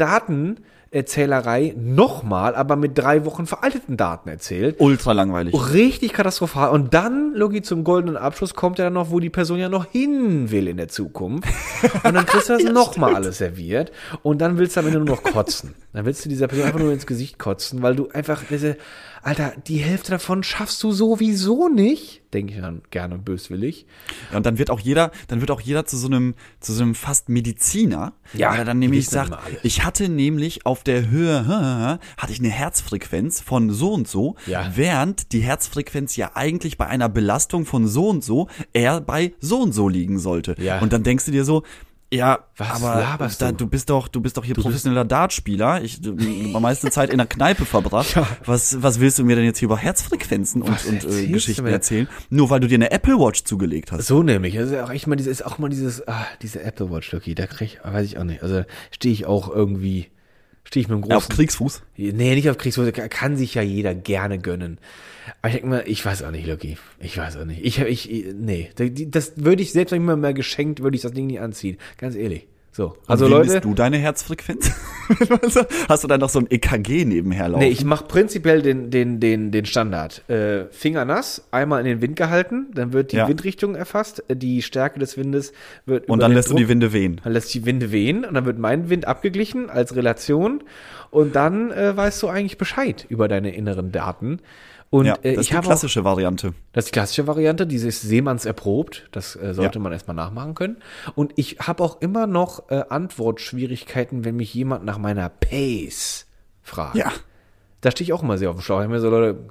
Datenerzählerei nochmal, aber mit drei Wochen veralteten Daten erzählt. Ultra langweilig. Richtig katastrophal. Und dann, Logi, zum goldenen Abschluss kommt ja dann noch, wo die Person ja noch hin will in der Zukunft. Und dann kriegst du das (laughs) nochmal alles serviert. Und dann willst du am Ende nur noch kotzen. Dann willst du dieser Person einfach nur ins Gesicht kotzen, weil du einfach diese, Alter, die Hälfte davon schaffst du sowieso nicht. Denke ich dann gerne böswillig. Ja, und dann wird auch jeder, dann wird auch jeder zu so einem, zu so einem fast Mediziner, Ja, weil er dann nämlich sagt, ich hatte nämlich auf der Höhe, (laughs) hatte ich eine Herzfrequenz von so und so, Ja. während die Herzfrequenz ja eigentlich bei einer Belastung von so und so eher bei so und so liegen sollte. Ja. Und dann denkst du dir so, ja, Was aber da, du? du bist doch, du bist doch hier professioneller Dartspieler. Ich du, die meiste Zeit in der Kneipe verbracht. (laughs) Was, was willst du mir denn jetzt hier über Herzfrequenzen und, Was und äh, du Geschichten erzählen? Nur weil du dir eine Apple Watch zugelegt hast. So nämlich. Das ist ja auch echt mal dieses, ist auch mal dieses, ah, diese Apple Watch, Lucky, da krieg ich, weiß ich auch nicht. Also stehe ich auch irgendwie, Stehe ich mit einem großen. Auf Kriegsfuß. Nee, nicht auf Kriegsfuß. Kann sich ja jeder gerne gönnen. Aber ich denke mal, ich weiß auch nicht, Lucky. Ich weiß auch nicht. Ich, ich, nee. Das würde ich selbst, wenn ich mir mal geschenkt, würde ich das Ding nicht anziehen. Ganz ehrlich. So, also Und wie Leute, du deine Herzfrequenz? (laughs) Hast du dann noch so ein EKG nebenher laufen? Nee, ich mache prinzipiell den den den den Standard. Äh, Finger nass, einmal in den Wind gehalten, dann wird die ja. Windrichtung erfasst, die Stärke des Windes wird Und dann lässt Druck, du die Winde wehen. Dann lässt die Winde wehen und dann wird mein Wind abgeglichen als Relation und dann äh, weißt du eigentlich Bescheid über deine inneren Daten. Und ja, äh, das ist die klassische auch, Variante. Das ist die klassische Variante, dieses Seemanns erprobt. Das äh, sollte ja. man erstmal nachmachen können. Und ich habe auch immer noch äh, Antwortschwierigkeiten, wenn mich jemand nach meiner Pace fragt. Ja. Da stehe ich auch immer sehr auf dem Schlauch. Ich mir so, Leute,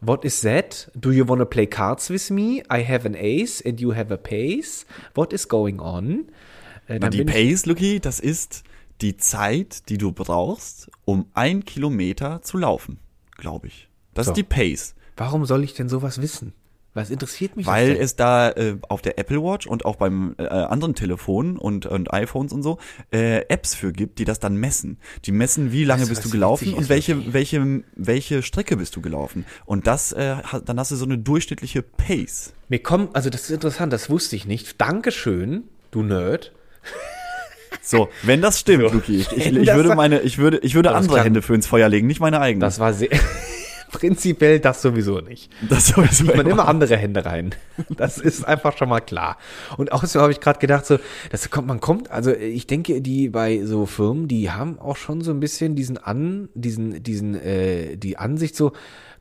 what is that? Do you wanna play cards with me? I have an ace and you have a pace. What is going on? Äh, Na, die Pace, Lucky, das ist die Zeit, die du brauchst, um ein Kilometer zu laufen, glaube ich. Das so. ist die Pace. Warum soll ich denn sowas wissen? Was interessiert mich Weil es da äh, auf der Apple Watch und auch beim äh, anderen Telefonen und, und iPhones und so äh, Apps für gibt, die das dann messen. Die messen, wie lange bist du gelaufen und welche, welche, welche Strecke bist du gelaufen. Und das, äh, dann hast du so eine durchschnittliche Pace. Mir kommt, also das ist interessant, das wusste ich nicht. Dankeschön, du Nerd. So, wenn das stimmt, so. Luki, ich, ich, ich würde meine, ich würde, ich würde andere Hände für ins Feuer legen, nicht meine eigenen. Das war sehr prinzipiell das sowieso nicht. Das sowieso. Man immer andere Hände rein. Das ist einfach schon mal klar. Und außerdem habe ich gerade gedacht, so, das kommt, man kommt, also ich denke, die bei so Firmen, die haben auch schon so ein bisschen diesen an, diesen, diesen, äh, die Ansicht so,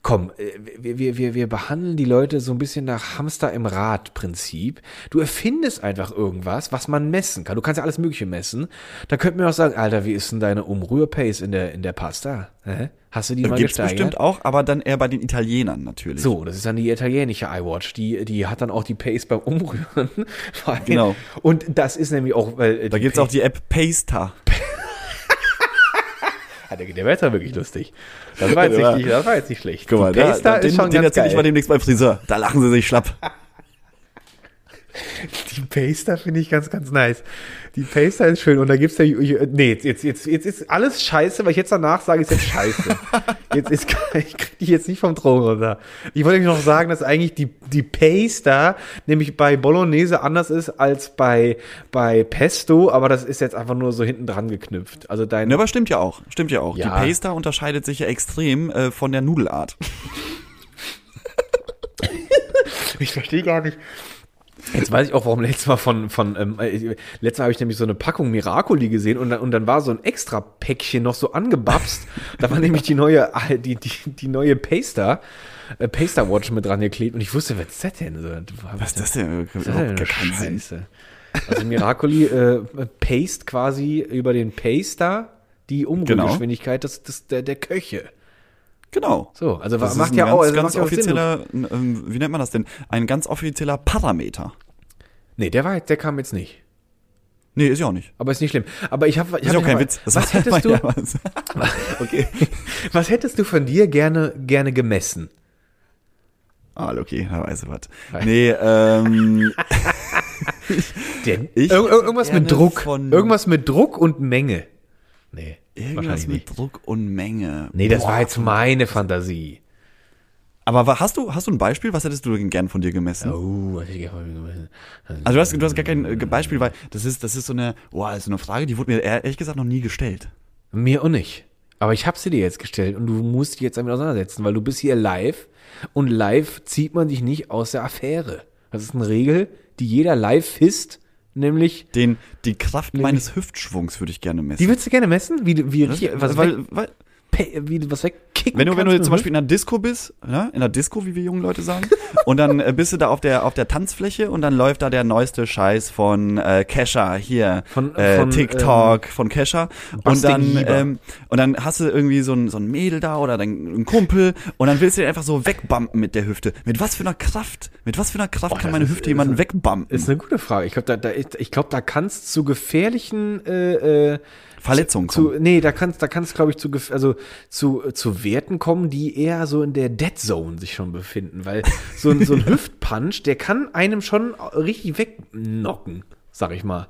komm, äh, wir, wir, wir, wir behandeln die Leute so ein bisschen nach Hamster im Rad-Prinzip. Du erfindest einfach irgendwas, was man messen kann. Du kannst ja alles Mögliche messen. Da könnte man auch sagen, Alter, wie ist denn deine Umrührpace in der, in der Pasta? Hä? Hast du die mal Gibt's gesteigert? bestimmt auch, aber dann eher bei den Italienern natürlich. So, das ist dann die italienische iWatch. Die, die hat dann auch die Pace beim Umrühren. (laughs) genau. Und das ist nämlich auch, weil. Äh, da gibt's auch die App Pasta. (laughs) der, der wäre jetzt wirklich lustig. Das war jetzt, nicht, das war jetzt nicht schlecht. Guck mal, da, da, ist den, schon den erzähle ich mal demnächst beim Friseur. Da lachen sie sich schlapp. (laughs) Die Paster finde ich ganz, ganz nice. Die Paster ist schön und da gibt's ja, nee, jetzt, jetzt, jetzt, ist alles scheiße, weil ich jetzt danach sage, ist jetzt scheiße. (laughs) jetzt ist, ich krieg die jetzt nicht vom Thron runter. Ich wollte noch sagen, dass eigentlich die, die Paster nämlich bei Bolognese anders ist als bei, bei Pesto, aber das ist jetzt einfach nur so hinten dran geknüpft. Also dein. Ja, aber stimmt ja auch, stimmt ja auch. Ja. Die Paster unterscheidet sich ja extrem äh, von der Nudelart. (laughs) ich verstehe gar nicht. Jetzt weiß ich auch, warum letztes Mal von, von ähm, äh, letztes Mal habe ich nämlich so eine Packung Miracoli gesehen und dann, und dann war so ein extra Päckchen noch so angebapst. da war nämlich die neue, äh, (laughs) die, die, die neue Paster, äh, Paster Watch mit dran geklebt und ich wusste, was ist das denn? So, was ist das denn? Was ist das denn? Scheiße. Also Miracoli äh, paste quasi über den Paster die Umrührgeschwindigkeit genau. des, des, der, der Köche. Genau. So, also das macht ja ganz, auch also ganz offizieller, ähm, wie nennt man das denn? Ein ganz offizieller Parameter. Nee, der war der kam jetzt nicht. Nee, ist ja auch nicht. Aber ist nicht schlimm. Aber ich habe ich ist hab auch kein mal, Witz. Das was hättest du (laughs) Okay. was hättest du von dir gerne gerne gemessen? Ah, okay, da weiß ich was. Nee, ähm (laughs) Der, ich irgendwas mit Druck, irgendwas mit Druck und Menge. Nee. Irgendwas mit nicht. Druck und Menge. Nee, das Boah. war jetzt meine Fantasie. Aber hast du, hast du ein Beispiel? Was hättest du denn gern von dir gemessen? Oh, was hätte ich gerne von mir gemessen? Also du hast, du hast gar kein äh, Beispiel, weil das ist, das ist so eine, boah, das ist eine Frage, die wurde mir ehrlich gesagt noch nie gestellt. Mir auch nicht. Aber ich habe sie dir jetzt gestellt und du musst dich jetzt damit auseinandersetzen, weil du bist hier live und live zieht man dich nicht aus der Affäre. Das ist eine Regel, die jeder live fisst nämlich den die Kraft meines Hüftschwungs würde ich gerne messen. Die würdest du gerne messen? Wie wie das, was weil, weil wie was wegkicken Wenn du, wenn du zum Beispiel in einer Disco bist, ne? in einer Disco, wie wir jungen Leute sagen, (laughs) und dann äh, bist du da auf der, auf der Tanzfläche und dann läuft da der neueste Scheiß von äh, Kesha hier, von, äh, von TikTok, ähm, von Kesha. Und dann, ähm, und dann hast du irgendwie so ein, so ein Mädel da oder dein ein Kumpel und dann willst du den einfach so wegbumpen mit der Hüfte. Mit was für einer Kraft? Mit was für einer Kraft oh, kann meine ist, Hüfte jemanden wegbumpen? Ist eine gute Frage. Ich glaube, da, da, ich glaube, da kannst zu gefährlichen äh, äh, Verletzungen kommen. Zu, nee, da kannst da kannst glaube ich zu also zu zu Werten kommen, die eher so in der Dead Zone sich schon befinden, weil so ein so ein (laughs) Hüftpunch, der kann einem schon richtig wegnocken, sag ich mal.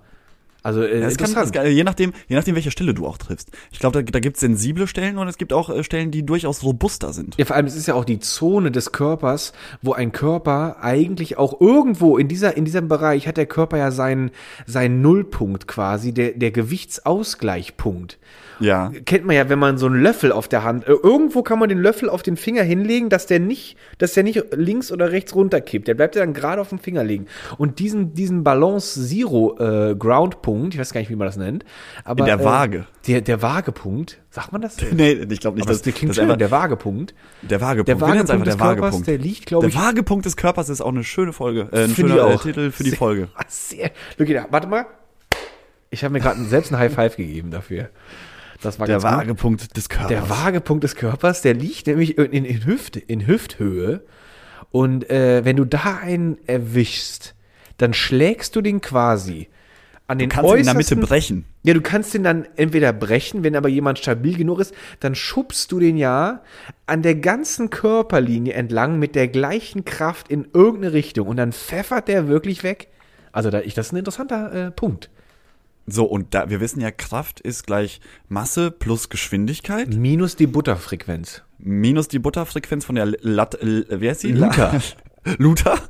Also äh, Ja, es kann, es kann, je nachdem, je nachdem, welche Stelle du auch triffst. Ich glaube, da, da gibt es sensible Stellen und es gibt auch äh, Stellen, die durchaus robuster sind. Ja, vor allem, es ist ja auch die Zone des Körpers, wo ein Körper eigentlich auch irgendwo in dieser, in diesem Bereich hat der Körper ja seinen, seinen Nullpunkt quasi, der, der Gewichtsausgleichpunkt. Ja. Kennt man ja, wenn man so einen Löffel auf der Hand, äh, irgendwo kann man den Löffel auf den Finger hinlegen, dass der nicht, dass der nicht links oder rechts runterkippt. Der bleibt ja dann gerade auf dem Finger liegen. Und diesen, diesen Balance Zero äh, Ground Punkt, ich weiß gar nicht, wie man das nennt, aber In der äh, Waage. Der, der Waagepunkt, sagt man das? Nee, ich glaube nicht, Aber dass das klingt das schön, einfach, der Waagepunkt. der Waagepunkt. Der Waagepunkt des einfach der Körpers, Waagepunkt. der liegt, glaube ich, Der Waagepunkt des Körpers ist auch eine schöne Folge, äh, ein schöner äh. Titel für die Sehr- Folge. (laughs) Sehr. Da- warte mal. Ich habe mir gerade selbst ein High Five gegeben dafür. Das war Der ganz gut. Waagepunkt des Körpers. Der Waagepunkt des Körpers, der liegt nämlich in, in, Hüfte, in Hüfthöhe. Und äh, wenn du da einen erwischst, dann schlägst du den quasi an den du kannst ihn in der Mitte äußersten- brechen. Ja, du kannst den dann entweder brechen, wenn aber jemand stabil genug ist, dann schubst du den ja an der ganzen Körperlinie entlang mit der gleichen Kraft in irgendeine Richtung und dann pfeffert der wirklich weg. Also da, ich, das ist ein interessanter äh, Punkt. So, und da, wir wissen ja, Kraft ist gleich Masse plus Geschwindigkeit Minus die Butterfrequenz. minus die Butterfrequenz von der Lat, wer ist sie? Luther. Luther. (laughs)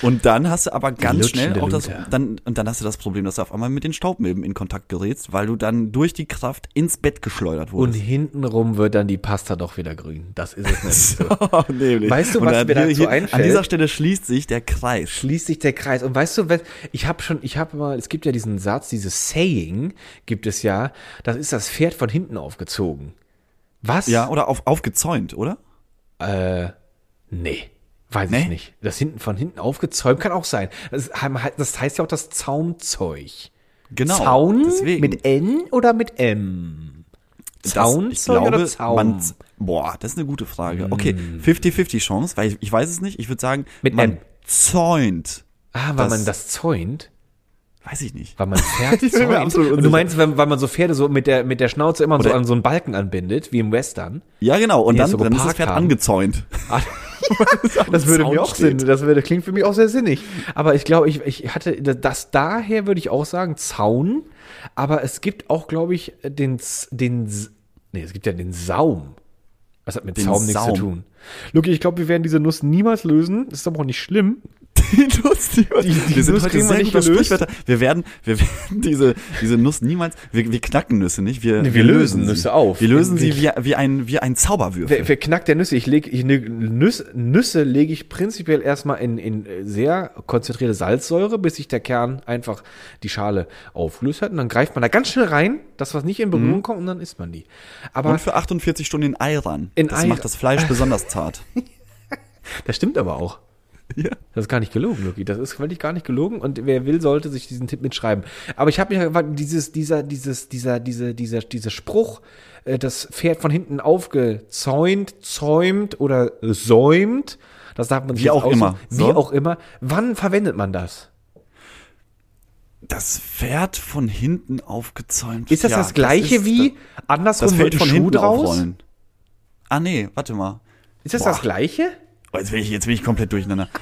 Und dann hast du aber ganz schnell auch das, dann, und dann hast du das Problem, dass du auf einmal mit den Staubmilben in Kontakt gerätst, weil du dann durch die Kraft ins Bett geschleudert Und wurdest. hintenrum wird dann die Pasta doch wieder grün. Das ist es nämlich so. (laughs) Oh, nämlich. Weißt du, Und was dann mir dazu hier, einfällt? An dieser Stelle schließt sich der Kreis. schließt sich der Kreis. Und weißt du, was- ich habe schon, ich habe mal, es gibt ja diesen Satz, dieses Saying gibt es ja, das ist das Pferd von hinten aufgezogen. Was? Ja, oder auf, aufgezäunt, oder? Äh, nee. Weiß Nee? ich nicht. Das hinten von hinten aufgezäumt kann auch sein. Das, das heißt ja auch das Zaunzeug. Genau. Zaun deswegen. mit N oder mit M? Das- Zaunzeug ich glaube, oder Zaun? Man, boah, das ist eine gute Frage. Okay, 50-50 Chance, weil ich, ich weiß es nicht. Ich würde sagen, Mit man M. zäunt. ah, weil das- man das zäunt? Weiß ich nicht. Weil man (laughs) Pferd zäunt. Und du meinst, wenn, weil man so Pferde so mit der, mit der Schnauze immer so Oder- an so einen Balken anbindet, wie im Western? Ja, genau. Und dann, so dann ist das Pferd haben. angezäunt. (laughs) (laughs) Das würde mir auch. Sinn. Das würde, klingt für mich auch sehr sinnig. Aber ich glaube, ich, ich hatte das daher würde ich auch sagen Zaun. Aber es gibt auch, glaube ich, den den nee, es gibt ja den Saum. Das hat mit Den Zaum nichts Saum. zu tun. Luki, ich glaube, wir werden diese Nuss niemals lösen. Das ist aber auch nicht schlimm. Die Nuss, die, die wir sind Nuss heute sehr gelöst. Sprichwörter. Wir werden, wir werden (laughs) diese, diese Nuss niemals, wir, wir knacken Nüsse nicht, wir, Nee, wir lösen sie. Nüsse auf. Wir lösen Wir- sie wie, wie ein, wie ein Zauberwürfel. Wer, wer knackt der Nüsse? Ich lege ich, ne- Nüsse, Nüsse lege ich prinzipiell erstmal in, in sehr konzentrierte Salzsäure, bis sich der Kern einfach die Schale aufgelöst hat. Und dann greift man da ganz schnell rein, das was nicht in Berührung kommt, und dann isst man die. Aber Und für 48 Stunden in Ei ran. In das Ei- macht das Fleisch besonders zart. (laughs) das stimmt aber auch. Ja. Das ist gar nicht gelogen, Luki. Das ist völlig gar nicht gelogen. Und wer will, sollte sich diesen Tipp mitschreiben. Aber ich habe mir dieses, dieser, dieses, dieser, diese, dieser, dieser Spruch, äh, das Pferd von hinten aufgezäunt, zäumt oder säumt. Das darf man sich Wie auch aussuchen. immer. Wie So. auch immer. Wann verwendet man das? Das Pferd von hinten aufgezäumt. Ist das Ja, das gleiche ist wie andersrum das wird Feld ein von Schuh hinten draus? aufrollen? Ah nee, warte mal. Ist das Boah. das gleiche? Oh, jetzt bin ich, jetzt bin ich komplett durcheinander. (laughs)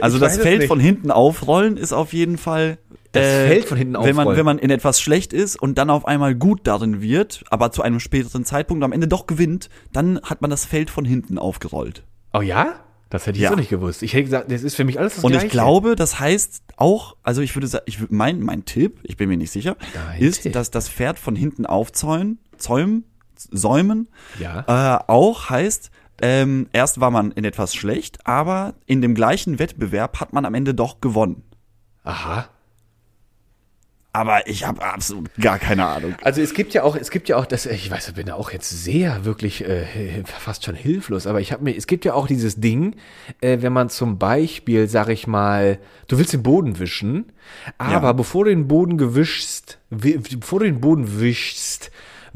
Also das Feld nicht. von hinten aufrollen ist auf jeden Fall Das Feld von hinten wenn man aufrollen. wenn man in etwas schlecht ist und dann auf einmal gut darin wird, aber zu einem späteren Zeitpunkt am Ende doch gewinnt, dann hat man das Feld von hinten aufgerollt. Oh ja? Das hätte ich Ja. so nicht gewusst. Ich hätte gesagt, das ist für mich alles das Und gleiche. ich glaube, das heißt auch, also ich würde sagen, ich mein mein Tipp, ich bin mir nicht sicher, Dein ist, Tipp. dass das Pferd von hinten aufzäumen, zäumen, säumen, Ja. äh, auch heißt, ähm, erst war man in etwas schlecht, aber in dem gleichen Wettbewerb hat man am Ende doch gewonnen. Aha. Aber ich habe absolut gar keine Ahnung. Also es gibt ja auch, es gibt ja auch, das, ich weiß, ich bin da auch jetzt sehr wirklich äh, fast schon hilflos, aber ich habe mir, es gibt ja auch dieses Ding, äh, wenn man zum Beispiel, sag ich mal, du willst den Boden wischen, aber Ja. bevor du den Boden gewischst, wi- bevor du den Boden wischst,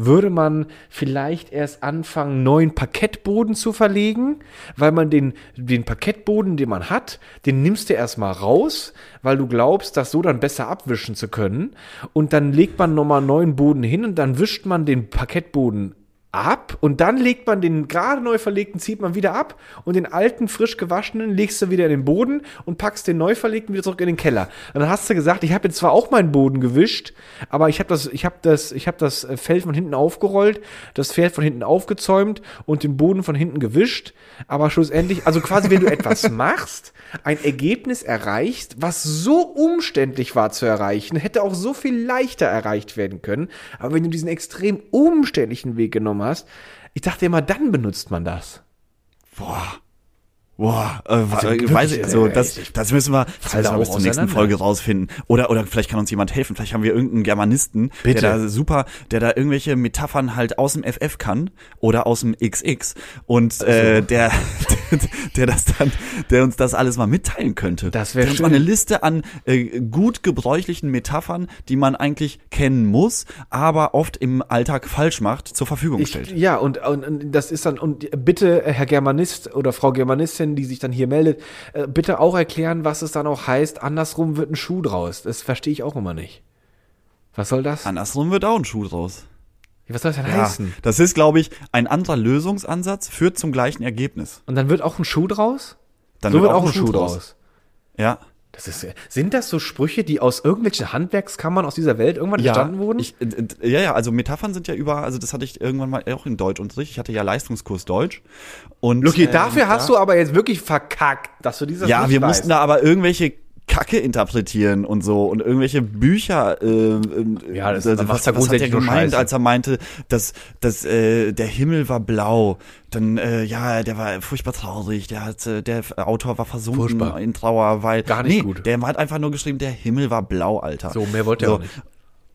würde man vielleicht erst anfangen, neuen Parkettboden zu verlegen, weil man den, den Parkettboden, den man hat, den nimmst du erstmal raus, weil du glaubst, das so dann besser abwischen zu können. Und dann legt man nochmal neuen Boden hin und dann wischt man den Parkettboden ab und dann legt man den gerade neu verlegten, zieht man wieder ab und den alten, frisch gewaschenen legst du wieder in den Boden und packst den neu verlegten wieder zurück in den Keller. Und dann hast du gesagt, ich habe jetzt zwar auch meinen Boden gewischt, aber ich habe das, ich habe das, ich habe das Feld von hinten aufgerollt, das Pferd von hinten aufgezäumt und den Boden von hinten gewischt, aber schlussendlich, also quasi, wenn du etwas (laughs) machst, ein Ergebnis erreichst, was so umständlich war zu erreichen, hätte auch so viel leichter erreicht werden können, aber wenn du diesen extrem umständlichen Weg genommen hast, ich dachte immer, dann benutzt man das. Boah. Boah, äh, Also weiß ich, also das, das müssen wir, das müssen wir bis zur nächsten. Folge rausfinden. Oder, oder vielleicht kann uns jemand helfen. Vielleicht haben wir irgendeinen Germanisten, Bitte. der da super, der da irgendwelche Metaphern halt aus dem FF kann oder aus dem XX und äh, der, (laughs) der das dann, der uns das alles mal mitteilen könnte. Das wär Der uns schön. mal eine Liste an äh, gut gebräuchlichen Metaphern, die man eigentlich kennen muss, aber oft im Alltag falsch macht, zur Verfügung Ich, stellt. ja, und, und, und das ist dann, und bitte, äh, Herr Germanist oder Frau Germanistin, die sich dann hier meldet, äh, bitte auch erklären, was es dann auch heißt, andersrum wird ein Schuh draus. Das verstehe ich auch immer nicht. Was soll das? Andersrum wird auch ein Schuh draus. Was soll das denn Ja, heißen? das ist, glaube ich, ein anderer Lösungsansatz, führt zum gleichen Ergebnis. Und dann wird auch ein Schuh draus? Dann so wird auch ein Schuh draus. Ja. Das ist, sind das so Sprüche, die aus irgendwelchen Handwerkskammern aus dieser Welt irgendwann entstanden wurden? Ich, äh, äh, ja, ja, also Metaphern sind ja überall, also das hatte ich irgendwann mal auch in Deutschunterricht. Ich hatte ja Leistungskurs Deutsch. Und, Luki, ähm, dafür hast da- du aber jetzt wirklich verkackt, dass du dieses Ja, wir weißt. mussten da aber irgendwelche Kacke interpretieren und so und irgendwelche Bücher. Äh, Ja, das- man macht was, was hat er gemeint, als er meinte, dass, dass äh, der Himmel war blau. Dann äh, ja, der war furchtbar traurig. Der hat, äh, der Autor war versunken Furchtbar. in Trauer, weil Gar nicht nee, gut. Der hat einfach nur geschrieben, der Himmel war blau, Alter. So, mehr wollte er so. auch nicht.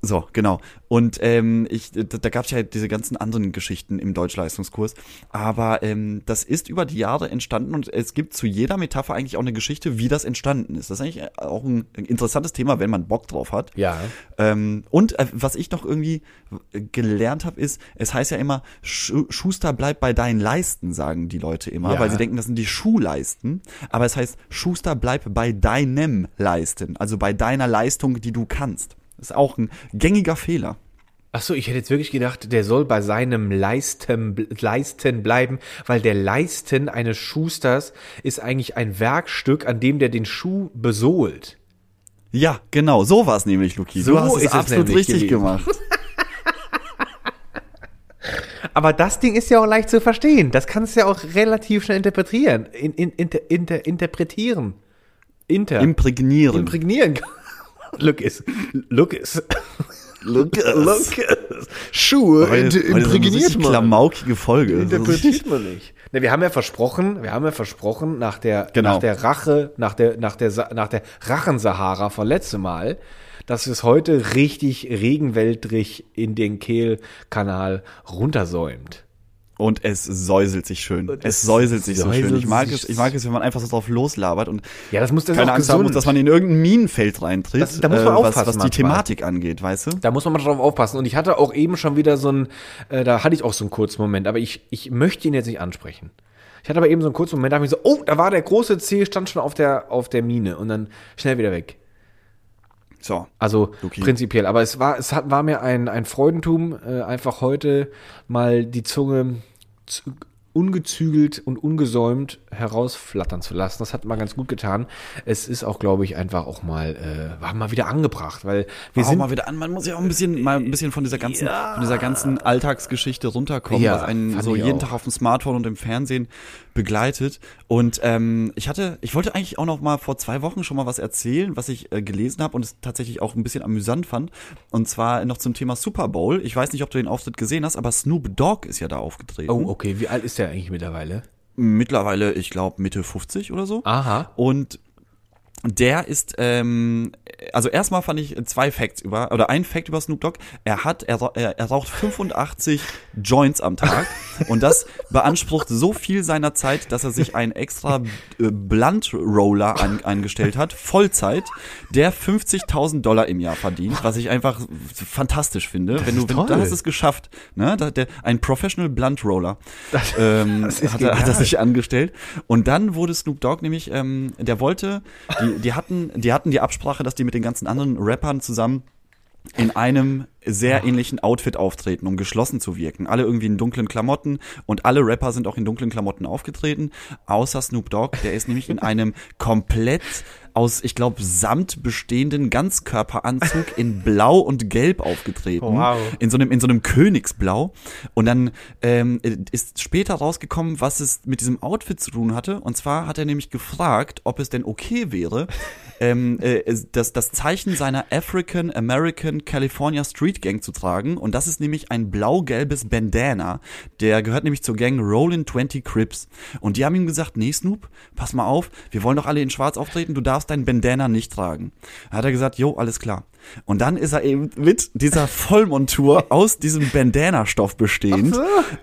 So, genau. Und ähm, ich, da, gab es ja diese ganzen anderen Geschichten im Deutschleistungskurs. Aber ähm, das ist über die Jahre entstanden und es gibt zu jeder Metapher eigentlich auch eine Geschichte, wie das entstanden ist. Das ist eigentlich auch ein interessantes Thema, wenn man Bock drauf hat. Ja. Ähm, und äh, was ich noch irgendwie gelernt habe, ist, es heißt ja immer, Schu Schuster bleibt bei deinen Leisten, sagen die Leute immer, Ja. weil sie denken, das sind die Schuhleisten. Aber es heißt, Schuster bleibt bei deinem Leisten, also bei deiner Leistung, die du kannst. Ist auch ein gängiger Fehler. Ach so, ich hätte jetzt wirklich gedacht, der soll bei seinem Leisten, Leisten bleiben, weil der Leisten eines Schusters ist eigentlich ein Werkstück, an dem der den Schuh besohlt. Ja, genau, so war es nämlich, Luki. So du hast es absolut richtig gewesen. gemacht. (laughs) Aber das Ding ist ja auch leicht zu verstehen. Das kannst du ja auch relativ schnell interpretieren. In, in, inter, inter, interpretieren. Inter. Imprägnieren. imprägnieren. Is. Lucas. Look is. Schuhe Heute, imprägniert man. klamaukige Folge. Interpretiert man nicht. Ne, wir haben ja versprochen, wir haben ja versprochen, nach der, Genau. nach der Rache, nach der, nach der, nach der Rachen-Sahara von letztem Mal, dass es heute richtig regenweltrig in den Kehlkanal runtersäumt. Und es säuselt sich schön. Und es säuselt sich so säuselt schön. Ich mag es, ich mag es, wenn man einfach so drauf loslabert und Ja, das muss das keine Angst haben muss, gesund. dass man in irgendein Minenfeld reintritt, Das- da muss man äh, was, aufpassen was die manchmal. Thematik angeht, weißt du? Da muss man mal drauf aufpassen. Und ich hatte auch eben schon wieder so ein, äh, da hatte ich auch so einen kurzen Moment, aber ich, ich möchte ihn jetzt nicht ansprechen. Ich hatte aber eben so einen kurzen Moment, da habe ich so, oh, da war der große C, stand schon auf der, auf der Mine und dann schnell wieder weg. So. Also Luki. prinzipiell. Aber es war, es hat, war mir ein, ein Freudentum, äh, einfach heute mal die Zunge zu, ungezügelt und ungesäumt herausflattern zu lassen. Das hat mal ganz gut getan. Es ist auch, glaube ich, einfach auch mal, äh, war mal wieder angebracht, weil wir auch sind mal wieder an. Man muss ja auch ein bisschen, mal ein bisschen von dieser ganzen, von dieser ganzen Alltagsgeschichte runterkommen, Ja, was einen so jeden. Tag auf dem Smartphone und im Fernsehen begleitet. Und ähm, ich hatte, ich wollte eigentlich auch noch mal vor zwei Wochen schon mal was erzählen, was ich äh, gelesen habe und es tatsächlich auch ein bisschen amüsant fand. Und zwar noch zum Thema Super Bowl. Ich weiß nicht, ob du den Auftritt gesehen hast, aber Snoop Dogg ist ja da aufgetreten. Oh, okay. Wie alt ist der eigentlich mittlerweile? Mittlerweile, ich glaube, Mitte 50 oder so. Aha. Und der ist, ähm, also erstmal fand ich zwei Facts über, oder ein Fact über Snoop Dogg. Er hat, er, er, raucht 85 (laughs) Joints am Tag und das beansprucht so viel seiner Zeit, dass er sich einen extra äh, Blunt Roller an, eingestellt hat, Vollzeit, der 50.000 Dollar im Jahr verdient, was ich einfach fantastisch finde. wenn du, wenn, da hast du es geschafft, ne? Da, der, ein Professional Blunt Roller ähm, (laughs) das hat, er, hat er sich angestellt. Und dann wurde Snoop Dogg nämlich, ähm, der wollte, die, die hatten, die hatten die Absprache, dass die mit den ganzen anderen Rappern zusammen in einem sehr ähnlichen Outfit auftreten, um geschlossen zu wirken. Alle irgendwie in dunklen Klamotten und alle Rapper sind auch in dunklen Klamotten aufgetreten, außer Snoop Dogg, der ist nämlich in einem komplett aus, ich glaube, Samt bestehenden Ganzkörperanzug in Blau und Gelb aufgetreten. Wow. In so einem, in so einem Königsblau. Und dann ähm, ist später rausgekommen, was es mit diesem Outfit zu tun hatte. Und zwar hat er nämlich gefragt, ob es denn okay wäre, ähm, äh, das, das Zeichen seiner African American California Street Gang zu tragen. Und das ist nämlich ein blau-gelbes Bandana. Der gehört nämlich zur Gang Rollin' 20 Crips. Und die haben ihm gesagt, nee, Snoop, pass mal auf, wir wollen doch alle in schwarz auftreten, du darfst deinen Bandana nicht tragen. Da hat er gesagt, jo, alles klar. Und dann ist er eben mit dieser Vollmontur (laughs) aus diesem Bandana-Stoff bestehend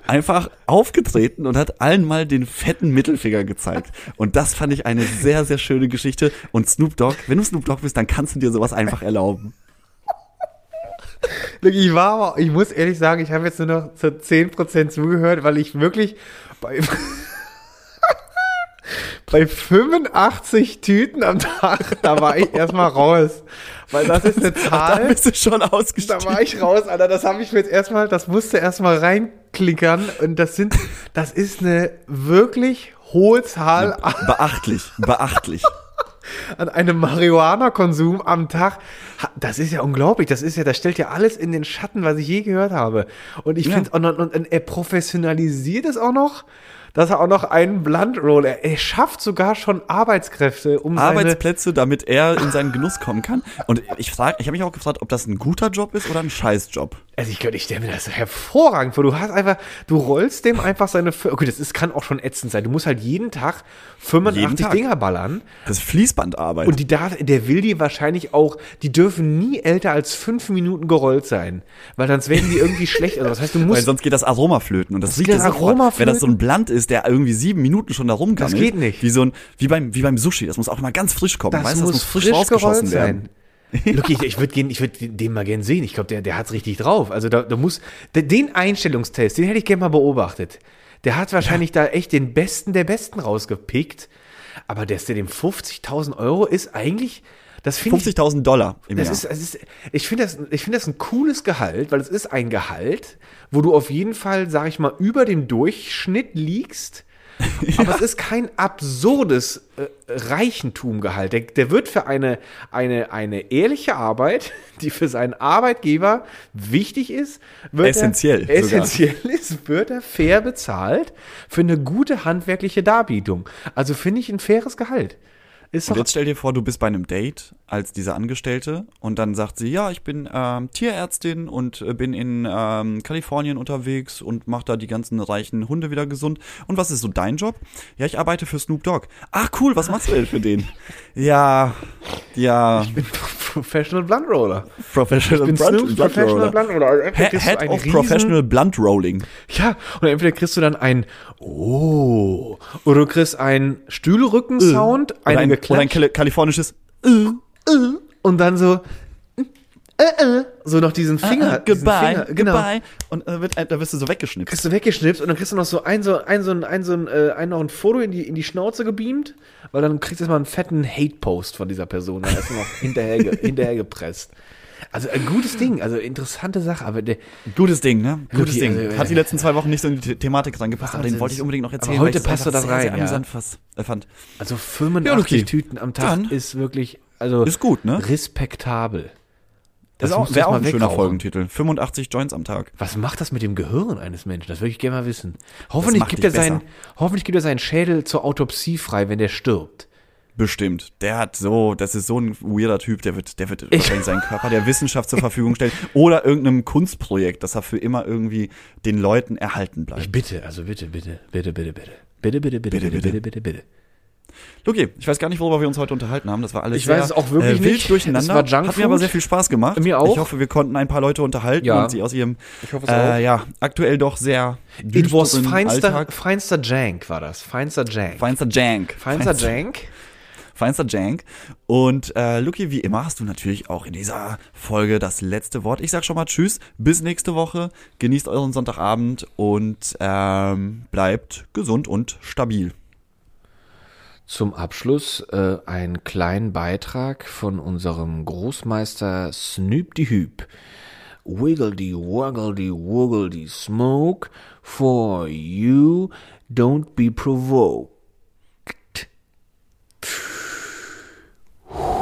einfach aufgetreten und hat allen mal den fetten Mittelfinger gezeigt. Und das fand ich eine sehr, sehr schöne Geschichte. Und Snoop Dogg, wenn du Snoop Dogg bist, dann kannst du dir sowas einfach erlauben. Ich war aber, ich muss ehrlich sagen, ich habe jetzt nur noch zu 10% zugehört, weil ich wirklich bei, (laughs) bei 85 Tüten am Tag, da war ich erstmal raus. Weil das ist eine (laughs) Da Zahl. bist du schon Da ausgestiegen. war ich raus, Alter. Das habe ich mir jetzt erstmal, das musste erstmal reinklickern. Und das sind, das ist eine wirklich hohe Zahl Beachtlich, beachtlich. (laughs) an einem Marihuana-Konsum am Tag. Das ist ja unglaublich. Das ist ja, das stellt ja alles in den Schatten, was ich je gehört habe. Und ich Ja. finde, und, und, und er professionalisiert es auch noch, dass er auch noch einen Blunt Roll, er, er schafft sogar schon Arbeitskräfte, um Arbeitsplätze, damit er in seinen Genuss kommen kann. Und ich frage, ich habe mich auch gefragt, ob das ein guter Job ist oder ein Scheißjob. Also ich, könnte- ich stelle mir das hervorragend vor. Du hast einfach, du rollst dem einfach seine, okay, das ist, kann auch schon ätzend sein. Du musst halt jeden Tag 85 Jeden Tag. Dinger ballern. Das ist Fließbandarbeit. Und die darf, der will die wahrscheinlich auch, die dürfen nie älter als fünf Minuten gerollt sein. Weil sonst werden die irgendwie (laughs) schlecht. Also das heißt, du weil musst, sonst geht das Aroma flöten. Und das riecht geht ja das. Aroma Wenn das so flöten? ein Blunt ist, der irgendwie sieben Minuten schon da rumgammelt. Das geht nicht. Wie so ein, wie beim, wie beim Sushi. Das muss auch mal ganz frisch kommen. das, weißt, du, muss, frisch, gerollt werden. sein. Lucky, ich, ich würde würd den mal gern sehen. Ich glaube, der, der hat's richtig drauf. Also da, da muss, der, den Einstellungstest, den hätte ich gerne mal beobachtet. Der hat wahrscheinlich da echt den Besten der Besten rausgepickt. Aber der, der dem 50.000 Euro ist eigentlich, das finde ich, 50.000 Dollar im Jahr. ist, ist, ich finde das, ich finde das ein cooles Gehalt, weil es ist ein Gehalt, wo du auf jeden Fall, sag ich mal, über dem Durchschnitt liegst. (laughs) Aber es ist kein absurdes äh, Reichentumgehalt. Der, der wird für eine, eine, eine ehrliche Arbeit, (laughs) die für seinen Arbeitgeber wichtig ist, wird Essentiell Er, essentiell ist, wird er fair bezahlt für eine gute handwerkliche Darbietung. Also finde ich ein faires Gehalt. Ist Und doch jetzt stell dir vor, du bist bei einem Date als diese Angestellte und dann sagt sie, ja, ich bin ähm, Tierärztin und äh, bin in ähm, Kalifornien unterwegs und mache da die ganzen reichen Hunde wieder gesund. Und was ist so dein Job? Ja, ich arbeite für Snoop Dogg. Ach cool, was machst du denn für den? (laughs) Ja, ja, (laughs) Professional Blunt Roller. Professional Ich bin Blunt- Snoop, Blunt Professional Roller. Blunt Roller. Also kriegst du Head of Professional Blunt Rolling. Ja, und entweder kriegst du dann ein Oh oder du kriegst einen Stühlrücken-Sound, Oder ein, eine oder ein kali- kalifornisches und dann so äh, äh, so noch diesen Finger, diesen Goodbye, Finger genau. goodbye. Und äh, wird, äh, da wirst du so weggeschnipst. Kriegst du weggeschnipst und dann kriegst du noch so ein, so ein, so ein, ein, so ein, äh, ein noch ein Foto in die, in die Schnauze gebeamt, weil dann kriegst du erstmal einen fetten Hate-Post von dieser Person, dann erstmal noch hinterher, ge- (laughs) hinterher gepresst. Also ein gutes Ding, also interessante Sache, aber der, Gutes Ding, ne? Gutes Ding. also, Hat die äh, letzten zwei Wochen nicht so in die The- Thematik reingepasst, aber den wollte ich unbedingt noch erzählen. Aber heute passt er da sehr, sehr rein, ja. amüsant fast, äh, fand. Also Ja, 85 Luki. Tüten am Tag Dann- ist wirklich, also Ist gut, ne? respektabel. Das, Das ist auch, wäre auch ein schöner wegrauchen. Folgentitel. 85 Joints am Tag. Was macht das mit dem Gehirn eines Menschen? Das würde ich gerne mal wissen. Hoffentlich gibt, er seinen, hoffentlich gibt er seinen Schädel zur Autopsie frei, wenn der stirbt. Bestimmt. Der hat so, das ist so ein weirder Typ, der wird, der wird wahrscheinlich seinen Körper der Wissenschaft zur Verfügung stellen. (laughs) Oder irgendeinem Kunstprojekt, dass er für immer irgendwie den Leuten erhalten bleibt. Ich bitte, also bitte, bitte, bitte, bitte, bitte. Bitte, bitte, bitte, bitte, bitte, bitte, bitte. Okay, ich weiß gar nicht, worüber wir uns heute unterhalten haben. Das war alles Ich sehr, weiß es auch wirklich äh, wild nicht. durcheinander. Es war. Hat mir aber sehr viel Spaß gemacht. Mir auch. Ich hoffe, wir konnten ein paar Leute unterhalten Ja. und sie aus ihrem Ich hoffe es äh, auch. ja, aktuell doch sehr It was feinster, Alltag. feinster Jank war das. Feinster Jank. Feinster Jank. Feinster Jank. Feinster Jank. Und äh, Lucky, wie immer hast du natürlich auch in dieser Folge das letzte Wort. Ich sag schon mal Tschüss, bis nächste Woche. Genießt euren Sonntagabend und ähm, bleibt gesund und stabil. zum Abschluss äh, einen kleinen Beitrag von unserem Großmeister Snoop the Hüb. Wiggledy, woggledy, woggledy, smoke for you. Don't be provoked. (sighs) you